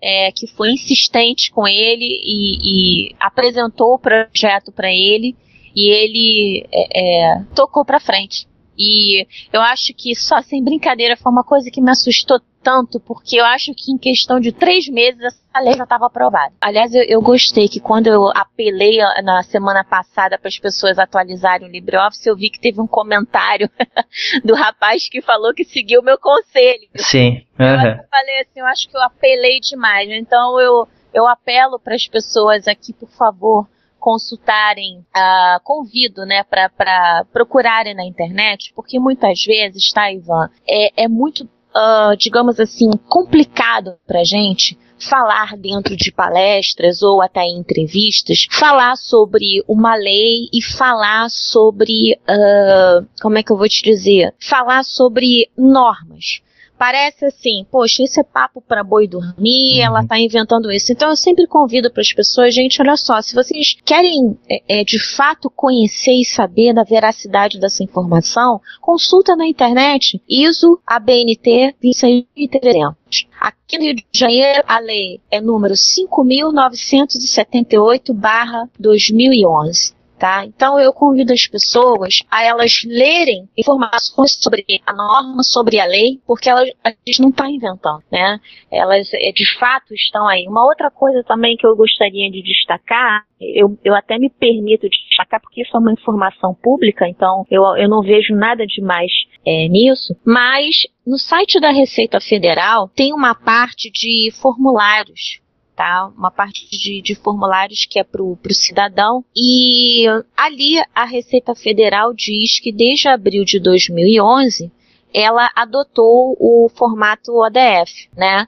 É, que foi insistente com ele e, e apresentou o projeto para ele e ele é, é, tocou para frente. E eu acho que só sem brincadeira foi uma coisa que me assustou tanto, porque eu acho que em questão de três meses a lei já estava aprovada. Aliás, eu, eu, gostei que quando eu apelei na semana passada para as pessoas atualizarem o LibreOffice, eu vi que teve um comentário [laughs] do rapaz que falou que seguiu o meu conselho. Sim. Uhum. Eu falei assim, eu acho que eu apelei demais. Então eu, eu apelo para as pessoas aqui, por favor, consultarem, uh, convido, né, para procurarem na internet, porque muitas vezes, tá, Ivan, é, é muito uh, digamos assim, complicado para gente falar dentro de palestras ou até em entrevistas, falar sobre uma lei e falar sobre, uh, como é que eu vou te dizer, falar sobre normas parece assim, poxa, isso é papo para boi dormir, uhum. ela tá inventando isso. Então eu sempre convido para as pessoas, gente, olha só, se vocês querem é, é, de fato conhecer e saber da veracidade dessa informação, consulta na internet ISO ABNT 26300. Aqui no Rio de Janeiro, a lei é número 5.978-2011. Tá? Então eu convido as pessoas a elas lerem informações sobre a norma, sobre a lei, porque elas, a gente não está inventando, né? Elas é, de fato estão aí. Uma outra coisa também que eu gostaria de destacar, eu, eu até me permito destacar porque isso é uma informação pública, então eu, eu não vejo nada demais é, nisso, mas no site da Receita Federal tem uma parte de formulários tá? Uma parte de, de formulários que é para o cidadão. E ali a Receita Federal diz que desde abril de 2011 ela adotou o formato ODF, né?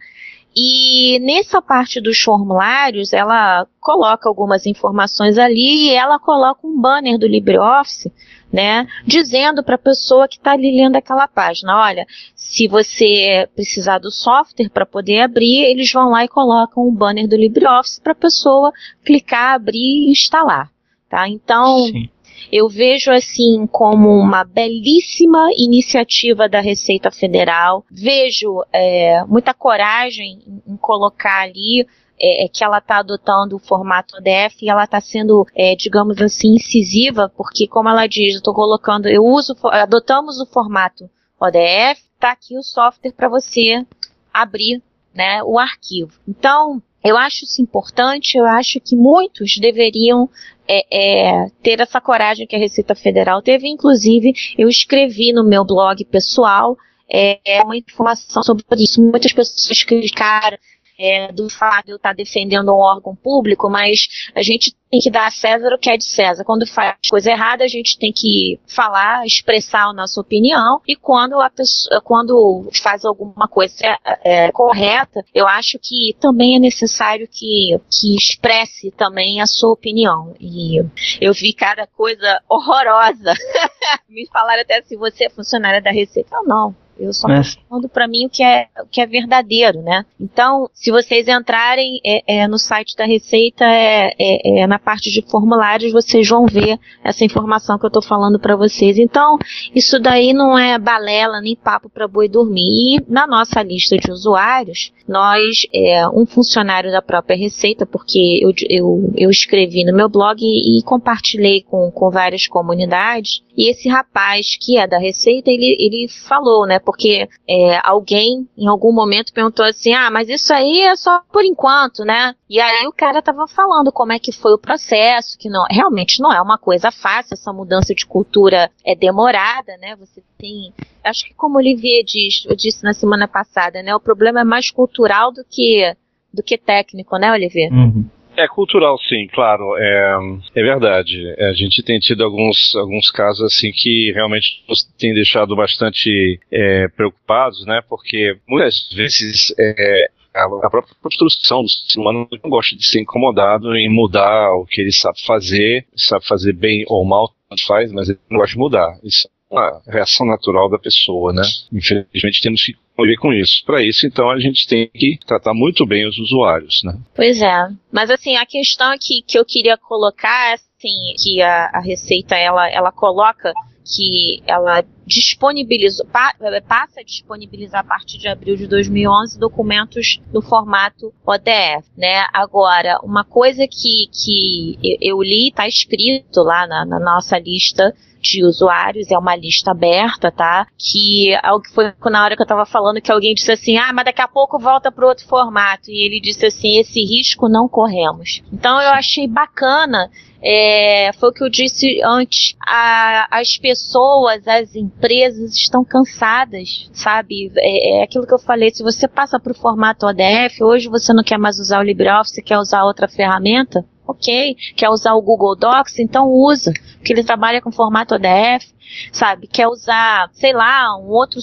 E nessa parte dos formulários, ela coloca algumas informações ali e ela coloca um banner do LibreOffice né? Dizendo para a pessoa que está ali lendo aquela página, olha, se você precisar do software para poder abrir, eles vão lá e colocam o banner do LibreOffice para a pessoa clicar, abrir e instalar, tá? Então, Sim. eu vejo assim como uma belíssima iniciativa da Receita Federal. Vejo é, muita coragem em, em colocar ali é, é, que ela está adotando o formato ODF e ela está sendo, é, digamos assim, incisiva, porque como ela diz, eu estou colocando, eu uso, adotamos o formato ODF, está aqui o software para você abrir né, o arquivo. Então, eu acho isso importante, eu acho que muitos deveriam é, é, ter essa coragem que a Receita Federal teve. Inclusive, eu escrevi no meu blog pessoal é, uma informação sobre isso. Muitas pessoas criticaram é, do eu estar defendendo um órgão público, mas a gente tem que dar a César o que é de César. Quando faz coisa errada, a gente tem que falar, expressar a nossa opinião, e quando a pessoa, quando faz alguma coisa é, é, correta, eu acho que também é necessário que, que expresse também a sua opinião. E eu vi cada coisa horrorosa. [laughs] Me falaram até se você é funcionária da Receita. ou não, eu só estou falando para mim o que, é, o que é verdadeiro, né? Então, se vocês entrarem é, é, no site da Receita, é, é, é, na parte de formulários, vocês vão ver essa informação que eu estou falando para vocês. Então, isso daí não é balela nem papo para boi dormir. E na nossa lista de usuários, nós, é, um funcionário da própria Receita, porque eu, eu, eu escrevi no meu blog e, e compartilhei com, com várias comunidades, e esse rapaz que é da Receita, ele, ele falou, né, Porque é, alguém em algum momento perguntou assim, ah, mas isso aí é só por enquanto, né? E aí o cara tava falando como é que foi o processo, que não, realmente não é uma coisa fácil, essa mudança de cultura é demorada, né? Você tem, acho que como o Olivier diz, eu disse na semana passada, né? O problema é mais cultural do que do que técnico, né, Olivier? Uhum. É cultural, sim, claro. É, é verdade. A gente tem tido alguns, alguns casos assim que realmente nos tem deixado bastante é, preocupados, né? Porque muitas vezes é, a, própria construção do ser humano não gosta de ser incomodado em mudar o que ele sabe fazer, sabe fazer bem ou mal, faz, mas ele não gosta de mudar. Isso é uma reação natural da pessoa, né? Infelizmente temos que conviver com isso. Para isso, então, a gente tem que tratar muito bem os usuários, né? Pois é. Mas assim, a questão aqui que eu queria colocar é assim, que a, a Receita ela, ela coloca que ela disponibilizou, pa, passa a disponibilizar a partir de abril de 2011 documentos no formato ODF, né? Agora, uma coisa que, que eu, li, está escrito lá na, na nossa lista de usuários, é uma lista aberta, tá? Que algo foi na hora que eu tava falando que alguém disse assim: "Ah, mas daqui a pouco volta para outro formato". E ele disse assim: "Esse risco não corremos". Então eu achei bacana é, foi o que eu disse antes. A, as pessoas, as empresas estão cansadas, sabe? É, é, aquilo que eu falei. Se você passa para o formato ODF, hoje você não quer mais usar o LibreOffice, quer usar outra ferramenta, ok. Quer usar o Google Docs, então usa, porque ele trabalha com formato ODF, sabe? Quer usar, sei lá, um outro.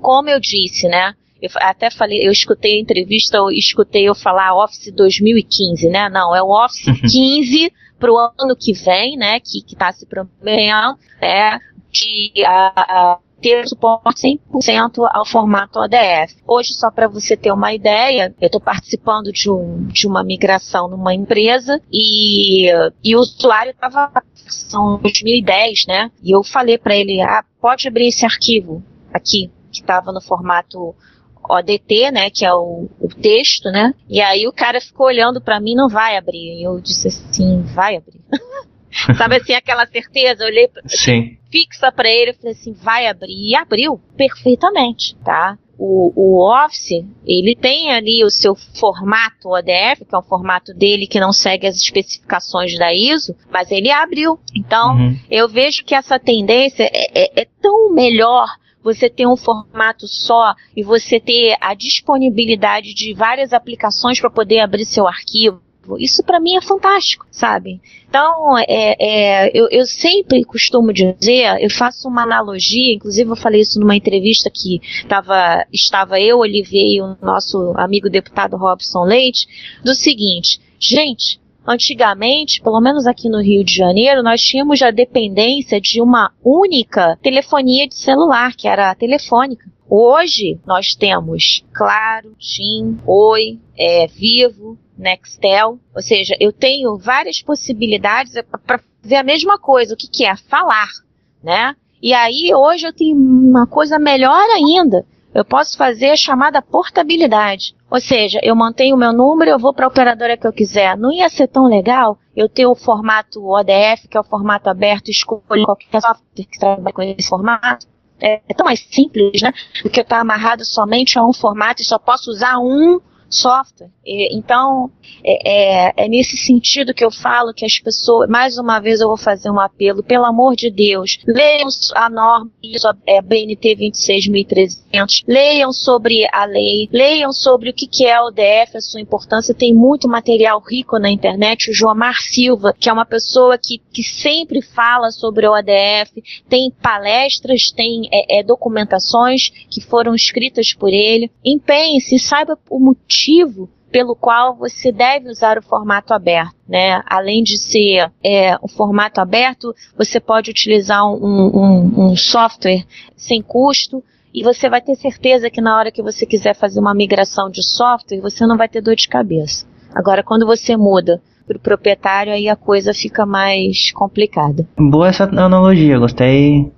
Como eu disse, né? Eu até falei, eu escutei a entrevista, eu escutei eu falar Office 2015, né? Não, é o Office 15 para o ano que vem, né, que está se prometendo, é de a, a ter suporte 100% ao formato ODF. Hoje, só para você ter uma ideia, eu estou participando de, um, de uma migração numa empresa e, e o usuário estava são 2010, né? E eu falei para ele, ah, pode abrir esse arquivo aqui que estava no formato ODT, né, que é o, o texto, né? E aí o cara ficou olhando para mim, não vai abrir. E eu disse assim, vai abrir. [laughs] [laughs] Sabe assim, aquela certeza? Eu olhei Sim. fixa para ele e falei assim, vai abrir. E abriu perfeitamente, tá? O, o Office, ele tem ali o seu formato ODF, que é um formato dele que não segue as especificações da ISO, mas ele abriu. Então, uhum. eu vejo que essa tendência é, é, é tão melhor você ter um formato só e você ter a disponibilidade de várias aplicações para poder abrir seu arquivo. Isso para mim é fantástico, sabe? Então, é, é, eu, eu, sempre costumo dizer, eu faço uma analogia, inclusive eu falei isso numa entrevista que tava, estava eu, Olivier e o nosso amigo deputado Robson Leite, do seguinte, gente, Antigamente, pelo menos aqui no Rio de Janeiro, nós tínhamos a dependência de uma única telefonia de celular, que era a telefônica. Hoje nós temos Claro, TIM, Oi, é, Vivo, Nextel, ou seja, eu tenho várias possibilidades para fazer a mesma coisa. O que, que é falar, né? E aí hoje eu tenho uma coisa melhor ainda eu posso fazer a chamada portabilidade. Ou seja, eu mantenho o meu número, eu vou para a operadora que eu quiser. Não ia ser tão legal eu ter o formato ODF, que é o formato aberto, escolher qualquer software que trabalhe com esse formato? É, é tão mais simples, né? Do que eu estar amarrado somente a um formato e só posso usar um software. E, então, é, é, é, nesse sentido que eu falo que as pessoas, mais uma vez eu vou fazer um apelo, pelo amor de Deus, leiam a norma ISO é, BNT 26300, leiam sobre a lei, leiam sobre o que, que é o DF, a sua importância, tem muito material rico na internet, o Joamar Silva, que é uma pessoa que, que sempre fala sobre o ODF, tem palestras, tem é, é, documentações que foram escritas por ele, empenhe-se, saiba o motivo motivo pelo qual você deve usar o formato aberto, né? Além de ser é, formato aberto, você pode utilizar um, um, um software sem custo e você vai ter certeza que na hora que você quiser fazer uma migração de software, você não vai ter dor de cabeça. Agora, quando você muda para o proprietário, aí a coisa fica mais complicada. Boa essa analogia, gostei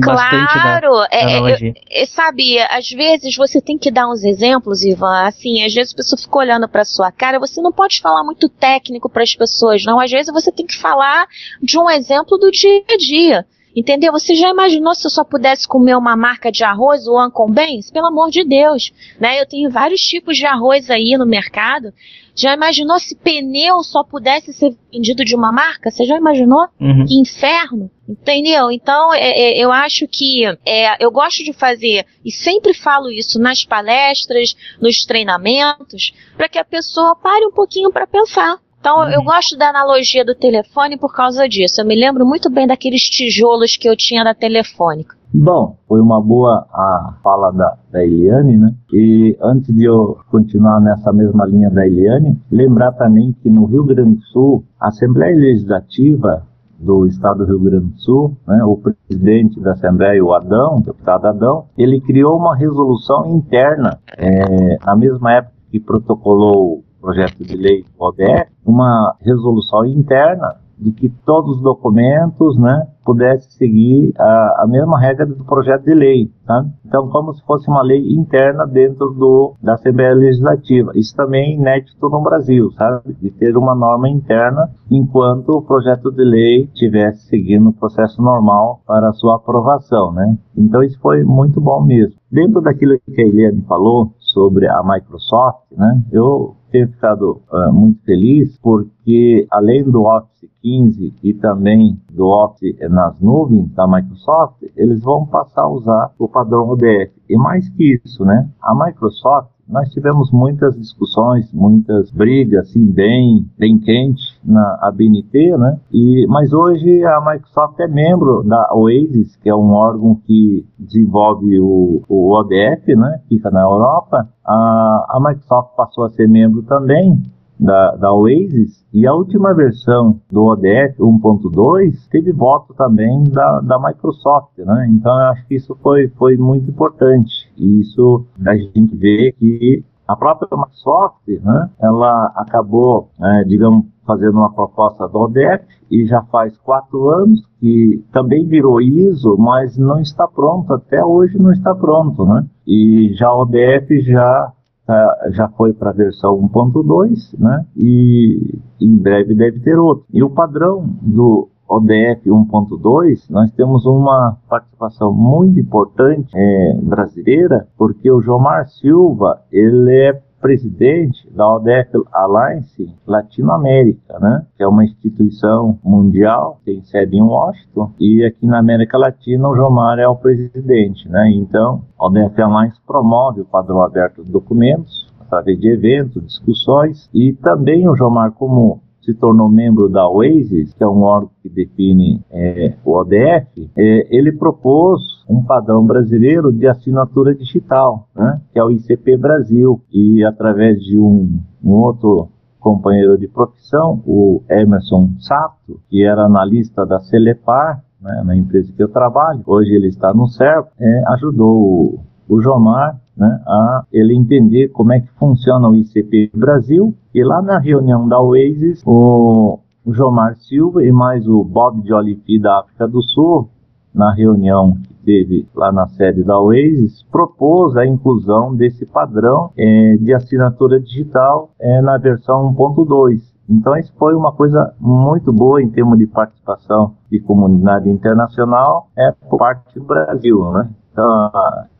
claro, da, é, é, sabe, às vezes você tem que dar uns exemplos, Ivan. Assim, às vezes a pessoa fica olhando para sua cara. Você não pode falar muito técnico para as pessoas, não. Às vezes você tem que falar de um exemplo do dia a dia. Entendeu? Você já imaginou se eu só pudesse comer uma marca de arroz, o Ancon Bens? Pelo amor de Deus, né? Eu tenho vários tipos de arroz aí no mercado. Já imaginou se pneu só pudesse ser vendido de uma marca? Você já imaginou? Uhum. Que inferno! Entendeu? Então, é, é, eu acho que é, eu gosto de fazer, e sempre falo isso nas palestras, nos treinamentos, para que a pessoa pare um pouquinho para pensar. Então, uhum. eu gosto da analogia do telefone por causa disso. Eu me lembro muito bem daqueles tijolos que eu tinha da telefônica. Bom, foi uma boa a fala da, da Eliane, né? E antes de eu continuar nessa mesma linha da Eliane, lembrar também que no Rio Grande do Sul, a Assembleia Legislativa do Estado do Rio Grande do Sul, né, o presidente da Assembleia, o Adão, o deputado Adão, ele criou uma resolução interna, é, na mesma época que protocolou projeto de lei ODE, uma resolução interna de que todos os documentos, né, pudessem seguir a, a mesma regra do projeto de lei, tá? Então, como se fosse uma lei interna dentro do, da Assembleia Legislativa. Isso também é inédito no Brasil, sabe? De ter uma norma interna enquanto o projeto de lei estivesse seguindo o processo normal para a sua aprovação, né? Então, isso foi muito bom mesmo. Dentro daquilo que a Eliane falou sobre a Microsoft, né? Eu tenho ficado uh, muito feliz porque além do Office 15 e também do Office nas nuvens da Microsoft, eles vão passar a usar o padrão ODF. E mais que isso, né? A Microsoft nós tivemos muitas discussões, muitas brigas, assim, bem, bem quentes na ABNT, né? E, mas hoje a Microsoft é membro da Oasis, que é um órgão que desenvolve o, o ODF, né? Fica na Europa. A, a Microsoft passou a ser membro também da, da Oasis e a última versão do ODF 1.2 teve voto também da, da Microsoft, né? Então eu acho que isso foi, foi muito importante e isso a gente vê que a própria Microsoft, né, ela acabou, é, digamos, fazendo uma proposta do ODF e já faz quatro anos que também virou ISO, mas não está pronto, até hoje não está pronto, né? E já o ODF já Uh, já foi para a versão 1.2, né? E em breve deve ter outro. E o padrão do ODF 1.2, nós temos uma participação muito importante é, brasileira, porque o Jomar Silva, ele é presidente da ODF Alliance Latinoamérica, né? que é uma instituição mundial, tem sede em Washington, e aqui na América Latina o Jomar é o presidente. Né? Então, a ODF Alliance promove o padrão aberto de documentos, através de eventos, discussões, e também o Jomar, como se tornou membro da Oasis, que é um órgão que define é, o ODF, é, ele propôs um padrão brasileiro de assinatura digital, né, que é o ICP Brasil, e através de um, um outro companheiro de profissão, o Emerson Sato, que era analista da Celepar, né, na empresa que eu trabalho, hoje ele está no CERP, é, ajudou o, o Jomar né, a ele entender como é que funciona o ICP Brasil. E lá na reunião da Oasis, o, Jomar Silva e mais o Bob de Olifi da África do Sul, na reunião que teve lá na sede da Oasis, propôs a inclusão desse padrão é, de assinatura digital é, na versão 1.2. Então, isso foi uma coisa muito boa em termos de participação de comunidade internacional é, por parte do Brasil, né? Então,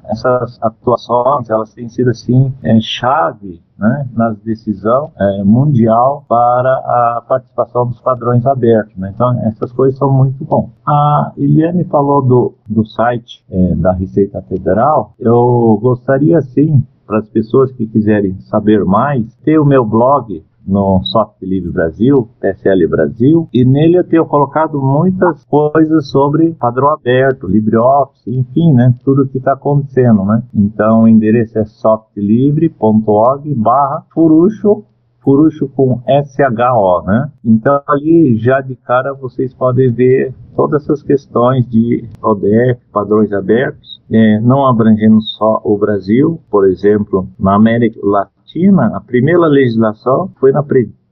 essas atuações elas têm sido assim é, chave né, na decisão é, mundial para a participação dos padrões abertos. Né? Então essas coisas são muito bom. A Eliane falou do, do site é, da Receita Federal. Eu gostaria sim para as pessoas que quiserem saber mais ter o meu blog no Soft Livre Brasil, PSL Brasil, e nele eu tenho colocado muitas coisas sobre padrão aberto, LibreOffice, enfim, né, tudo que está acontecendo, né. Então o endereço é softlivre.org barra furucho com SHO, né? Então ali já de cara vocês podem ver todas essas questões de ODF, padrões abertos, é, não abrangendo só o Brasil, por exemplo, na América Latina, a primeira legislação foi na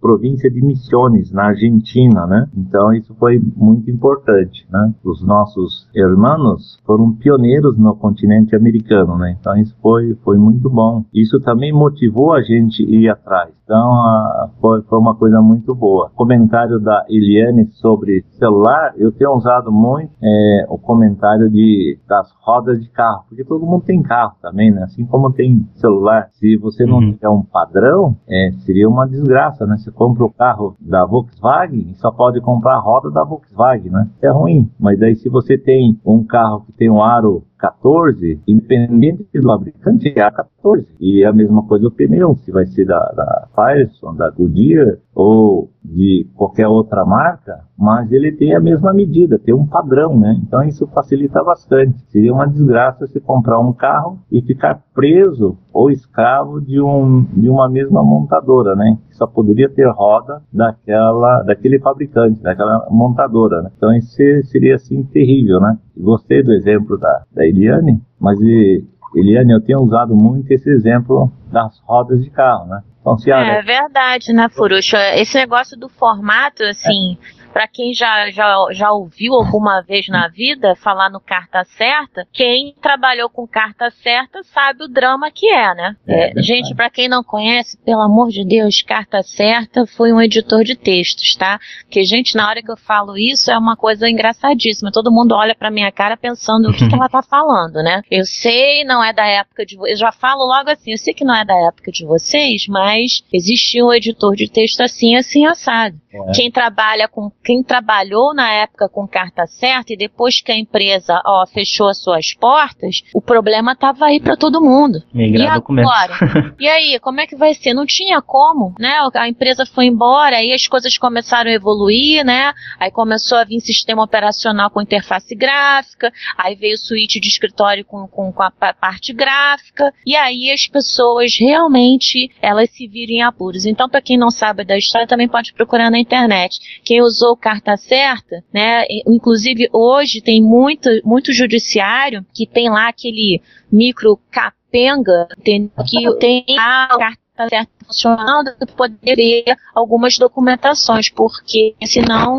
província de Misiones, na Argentina, né? Então isso foi muito importante, né? Os nossos irmãos foram pioneiros no continente americano, né? Então isso foi, foi muito bom. Isso também motivou a gente ir atrás. Então a, foi, foi uma coisa muito boa. Comentário da Eliane sobre celular, eu tenho usado muito é, o comentário de, das rodas de carro, porque todo mundo tem carro também, né? Assim como tem celular. Se você não uhum. tiver um padrão, é, seria uma desgraça, né? Você compra o carro da Volkswagen e só pode comprar a roda da Volkswagen, né? É ruim. Mas daí se você tem um carro que tem um aro 14, independente do fabricante, é a 14. E é a mesma coisa o pneu, se vai ser da, da Firestone, da Goodyear ou de qualquer outra marca, mas ele tem a mesma medida, tem um padrão, né? Então isso facilita bastante. Seria uma desgraça se comprar um carro e ficar preso ou escravo de, um, de uma mesma montadora, né? Só poderia ter roda daquela, daquele fabricante, daquela montadora, né? Então isso seria assim terrível, né? Gostei do exemplo da, da Eliane, mas Eliane, eu tenho usado muito esse exemplo das rodas de carro, né? Então, é verdade, né, Furucho? Esse negócio do formato, assim, para quem já, já, já ouviu alguma vez na vida falar no carta certa, quem trabalhou com carta certa sabe o drama que é, né? É, é, gente, para quem não conhece, pelo amor de Deus, carta certa foi um editor de textos, tá? Porque, gente, na hora que eu falo isso é uma coisa engraçadíssima. Todo mundo olha pra minha cara pensando o que, que ela tá [laughs] falando, né? Eu sei, não é da época de. Eu já falo logo assim, eu sei que não é da época de vocês, mas existia um editor de texto assim, assim, assado. É. Quem trabalha com quem trabalhou na época com carta certa e depois que a empresa ó, fechou as suas portas, o problema estava aí para todo mundo. e agora? [laughs] e aí, como é que vai ser? Não tinha como, né? A empresa foi embora, aí as coisas começaram a evoluir, né? Aí começou a vir sistema operacional com interface gráfica, aí veio suíte de escritório com, com, com a parte gráfica, e aí as pessoas realmente elas se viram em apuros. Então, para quem não sabe da história, também pode procurar na internet. Quem usou carta certa, né? Inclusive hoje tem muito, muito judiciário que tem lá aquele micro capenga, que [laughs] tem a carta certa funcionando, poderia algumas documentações, porque senão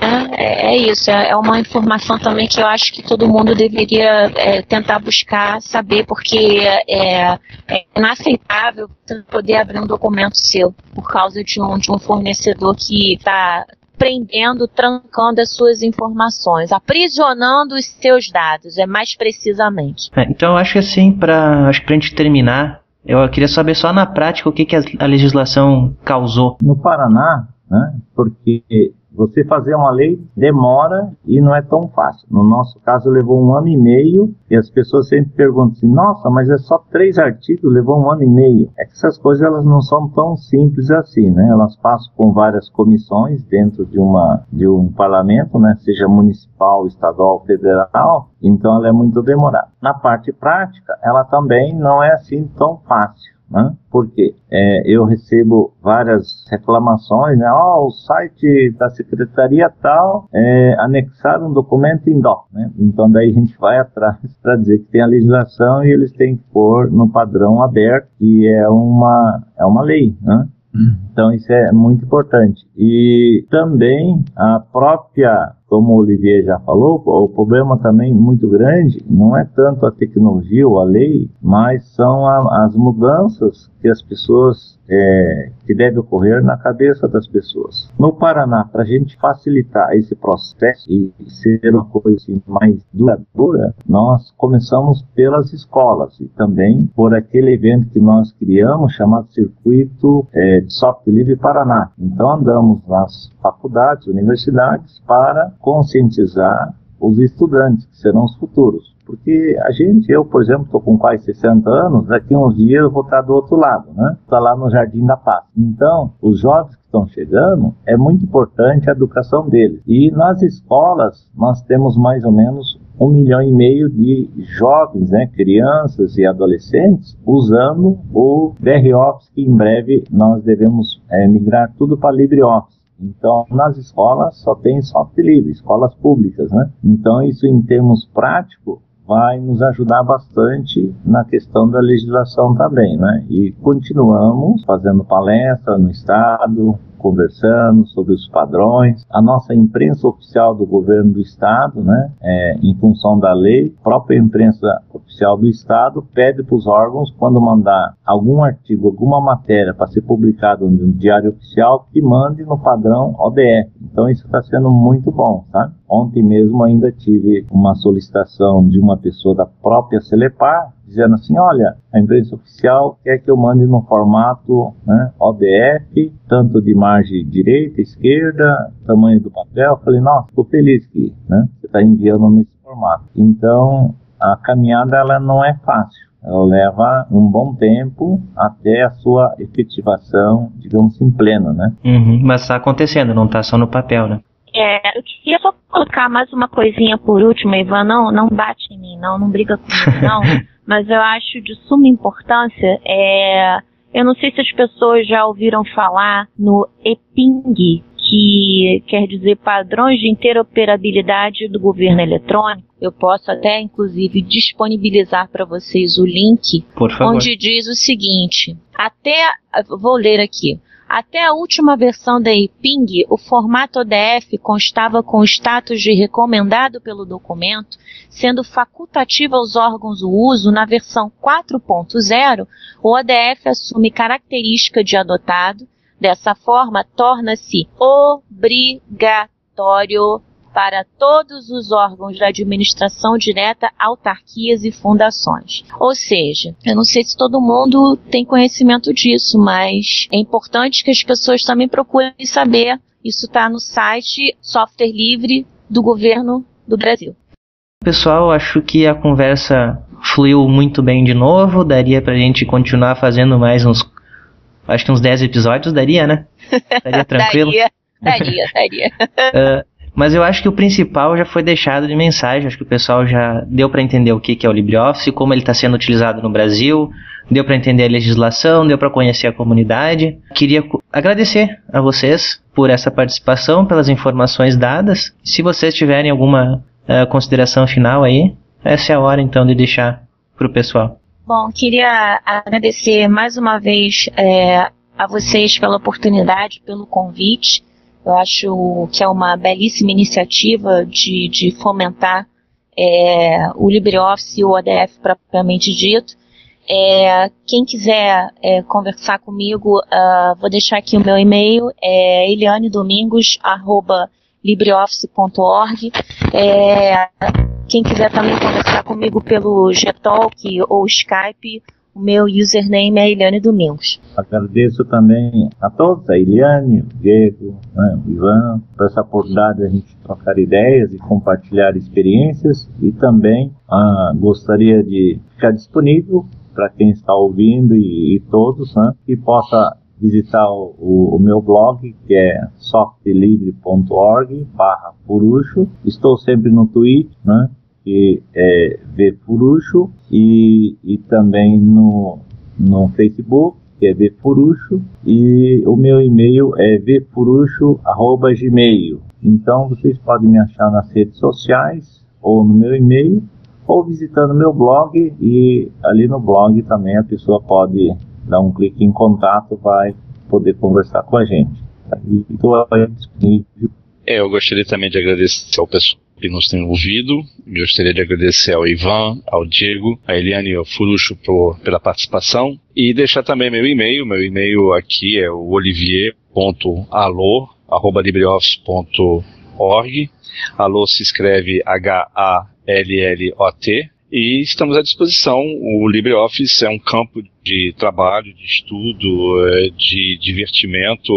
é, é isso, é, é uma informação também que eu acho que todo mundo deveria é, tentar buscar saber, porque é, é inaceitável poder abrir um documento seu por causa de um, de um fornecedor que está prendendo, trancando as suas informações, aprisionando os seus dados, é mais precisamente. É, então eu acho que assim, para acho que pra gente terminar, eu queria saber só na prática o que, que a, a legislação causou. No Paraná, né, porque você fazer uma lei demora e não é tão fácil. No nosso caso, levou um ano e meio e as pessoas sempre perguntam assim: nossa, mas é só três artigos, levou um ano e meio. É que essas coisas elas não são tão simples assim, né? Elas passam com várias comissões dentro de, uma, de um parlamento, né? Seja municipal, estadual, federal. Então, ela é muito demorada. Na parte prática, ela também não é assim tão fácil. Né? Porque é, eu recebo várias reclamações, né? Oh, o site da secretaria tal é, anexar um documento em DOC, né? Então daí a gente vai atrás para dizer que tem a legislação e eles têm que pôr no padrão aberto, que é uma, é uma lei, né? Então isso é muito importante. E também a própria como o Olivier já falou, o problema também muito grande não é tanto a tecnologia ou a lei, mas são a, as mudanças que as pessoas é, que deve ocorrer na cabeça das pessoas. No Paraná, para a gente facilitar esse processo e ser uma coisa assim, mais duradoura, nós começamos pelas escolas e também por aquele evento que nós criamos chamado Circuito é, Software Livre Paraná. Então andamos nas faculdades, universidades para conscientizar os estudantes, que serão os futuros. Porque a gente, eu, por exemplo, estou com quase 60 anos, daqui uns dias eu vou estar do outro lado, né? Estou lá no Jardim da Paz. Então, os jovens que estão chegando, é muito importante a educação deles. E nas escolas, nós temos mais ou menos um milhão e meio de jovens, né, crianças e adolescentes, usando o BROffice, que em breve nós devemos é, migrar tudo para LibreOffice. Então, nas escolas só tem software livre, escolas públicas, né? Então, isso em termos práticos vai nos ajudar bastante na questão da legislação também, né? E continuamos fazendo palestra no estado, conversando sobre os padrões. A nossa imprensa oficial do governo do estado, né, é, em função da lei, a própria imprensa oficial do estado pede para os órgãos, quando mandar algum artigo, alguma matéria para ser publicado no diário oficial, que mande no padrão ODF. Então isso está sendo muito bom, tá? Ontem mesmo ainda tive uma solicitação de uma pessoa da própria Celepar, dizendo assim, olha, a imprensa oficial quer que eu mande no formato né, ODF, tanto de margem direita, esquerda, tamanho do papel. Eu falei, nossa, estou feliz que né, você está enviando nesse formato. Então, a caminhada ela não é fácil. Ela leva um bom tempo até a sua efetivação, digamos, em pleno, né? Uhum, mas está acontecendo, não está só no papel, né? É, eu queria só colocar mais uma coisinha por último, Ivan, não, não bate em mim, não, não briga comigo, não. [laughs] mas eu acho de suma importância, é, eu não sei se as pessoas já ouviram falar no EPING, que quer dizer padrões de interoperabilidade do governo eletrônico. Eu posso até, inclusive, disponibilizar para vocês o link, onde diz o seguinte: até, vou ler aqui. Até a última versão da EPING, o formato ODF constava com o status de recomendado pelo documento, sendo facultativo aos órgãos o uso na versão 4.0, o ODF assume característica de adotado, dessa forma torna-se obrigatório para todos os órgãos da administração direta, autarquias e fundações. Ou seja, eu não sei se todo mundo tem conhecimento disso, mas é importante que as pessoas também procurem saber. Isso está no site Software Livre do Governo do Brasil. Pessoal, acho que a conversa fluiu muito bem de novo. Daria para a gente continuar fazendo mais uns. Acho que uns 10 episódios daria, né? [laughs] Daria tranquilo? daria, daria, daria. uh, [laughs] Mas eu acho que o principal já foi deixado de mensagem. Acho que o pessoal já deu para entender o que, que é o LibreOffice, como ele está sendo utilizado no Brasil, deu para entender a legislação, deu para conhecer a comunidade. Queria agradecer a vocês por essa participação, pelas informações dadas. Se vocês tiverem alguma uh, consideração final aí, essa é a hora então de deixar para o pessoal. Bom, queria agradecer mais uma vez é, a vocês pela oportunidade, pelo convite. Eu acho que é uma belíssima iniciativa de, de fomentar é, o LibreOffice e o ODF propriamente dito. É, quem quiser é, conversar comigo, uh, vou deixar aqui o meu e-mail, é elianedomingos.libreoffice.org. É, quem quiser também conversar comigo pelo Gtalk ou Skype, o meu username é Eliane Domingos. Agradeço também a todos, a Eliane, o Diego, né, o Ivan, por essa oportunidade de a gente trocar ideias e compartilhar experiências e também ah, gostaria de ficar disponível para quem está ouvindo e, e todos, né, que possa visitar o, o, o, meu blog, que é softlibre.org barra. Estou sempre no Twitter, né? Que é Vfuruxo, e, e também no, no Facebook, que é Vfuruxo, e o meu e-mail é vfuruxo.gmail. Então vocês podem me achar nas redes sociais ou no meu e-mail ou visitando meu blog e ali no blog também a pessoa pode dar um clique em contato, vai poder conversar com a gente. Disponível. É, eu gostaria também de agradecer ao pessoal que nos tem ouvido. Gostaria de agradecer ao Ivan, ao Diego, a Eliane e ao Furucho por, pela participação. E deixar também meu e-mail. Meu e-mail aqui é o olivier.alô.libreoffice.org. Alô se escreve H-A-L-L-O-T. E estamos à disposição. O LibreOffice é um campo de trabalho, de estudo, é, de divertimento,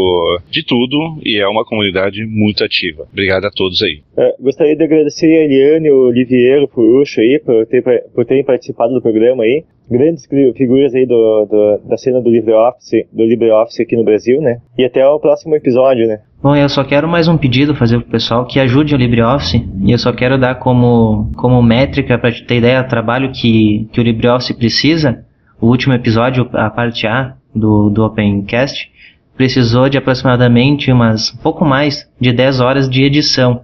de tudo, e é uma comunidade muito ativa. Obrigado a todos aí. É, gostaria de agradecer a Eliane, o Oliviero, o Purucho aí, por, ter, por terem participado do programa aí. Grandes figuras aí do, do, da cena do LibreOffice, do LibreOffice aqui no Brasil, né? E até o próximo episódio, né? Bom, eu só quero mais um pedido fazer pro pessoal que ajude o LibreOffice. E eu só quero dar como, como métrica para ter ideia do trabalho que, que o LibreOffice precisa o último episódio, a parte A do, do Opencast, precisou de aproximadamente umas pouco mais de 10 horas de edição.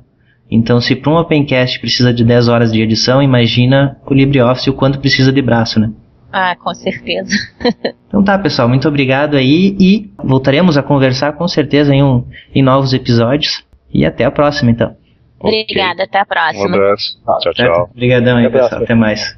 Então, se para um Opencast precisa de 10 horas de edição, imagina o LibreOffice o quanto precisa de braço, né? Ah, com certeza. [laughs] Então tá, pessoal, muito obrigado aí e voltaremos a conversar com certeza em, um, em novos episódios. E até a próxima, então. Obrigada, até a Um próxima. abraço. Tchau, Certo? tchau. Obrigadão aí, pessoal. Até mais.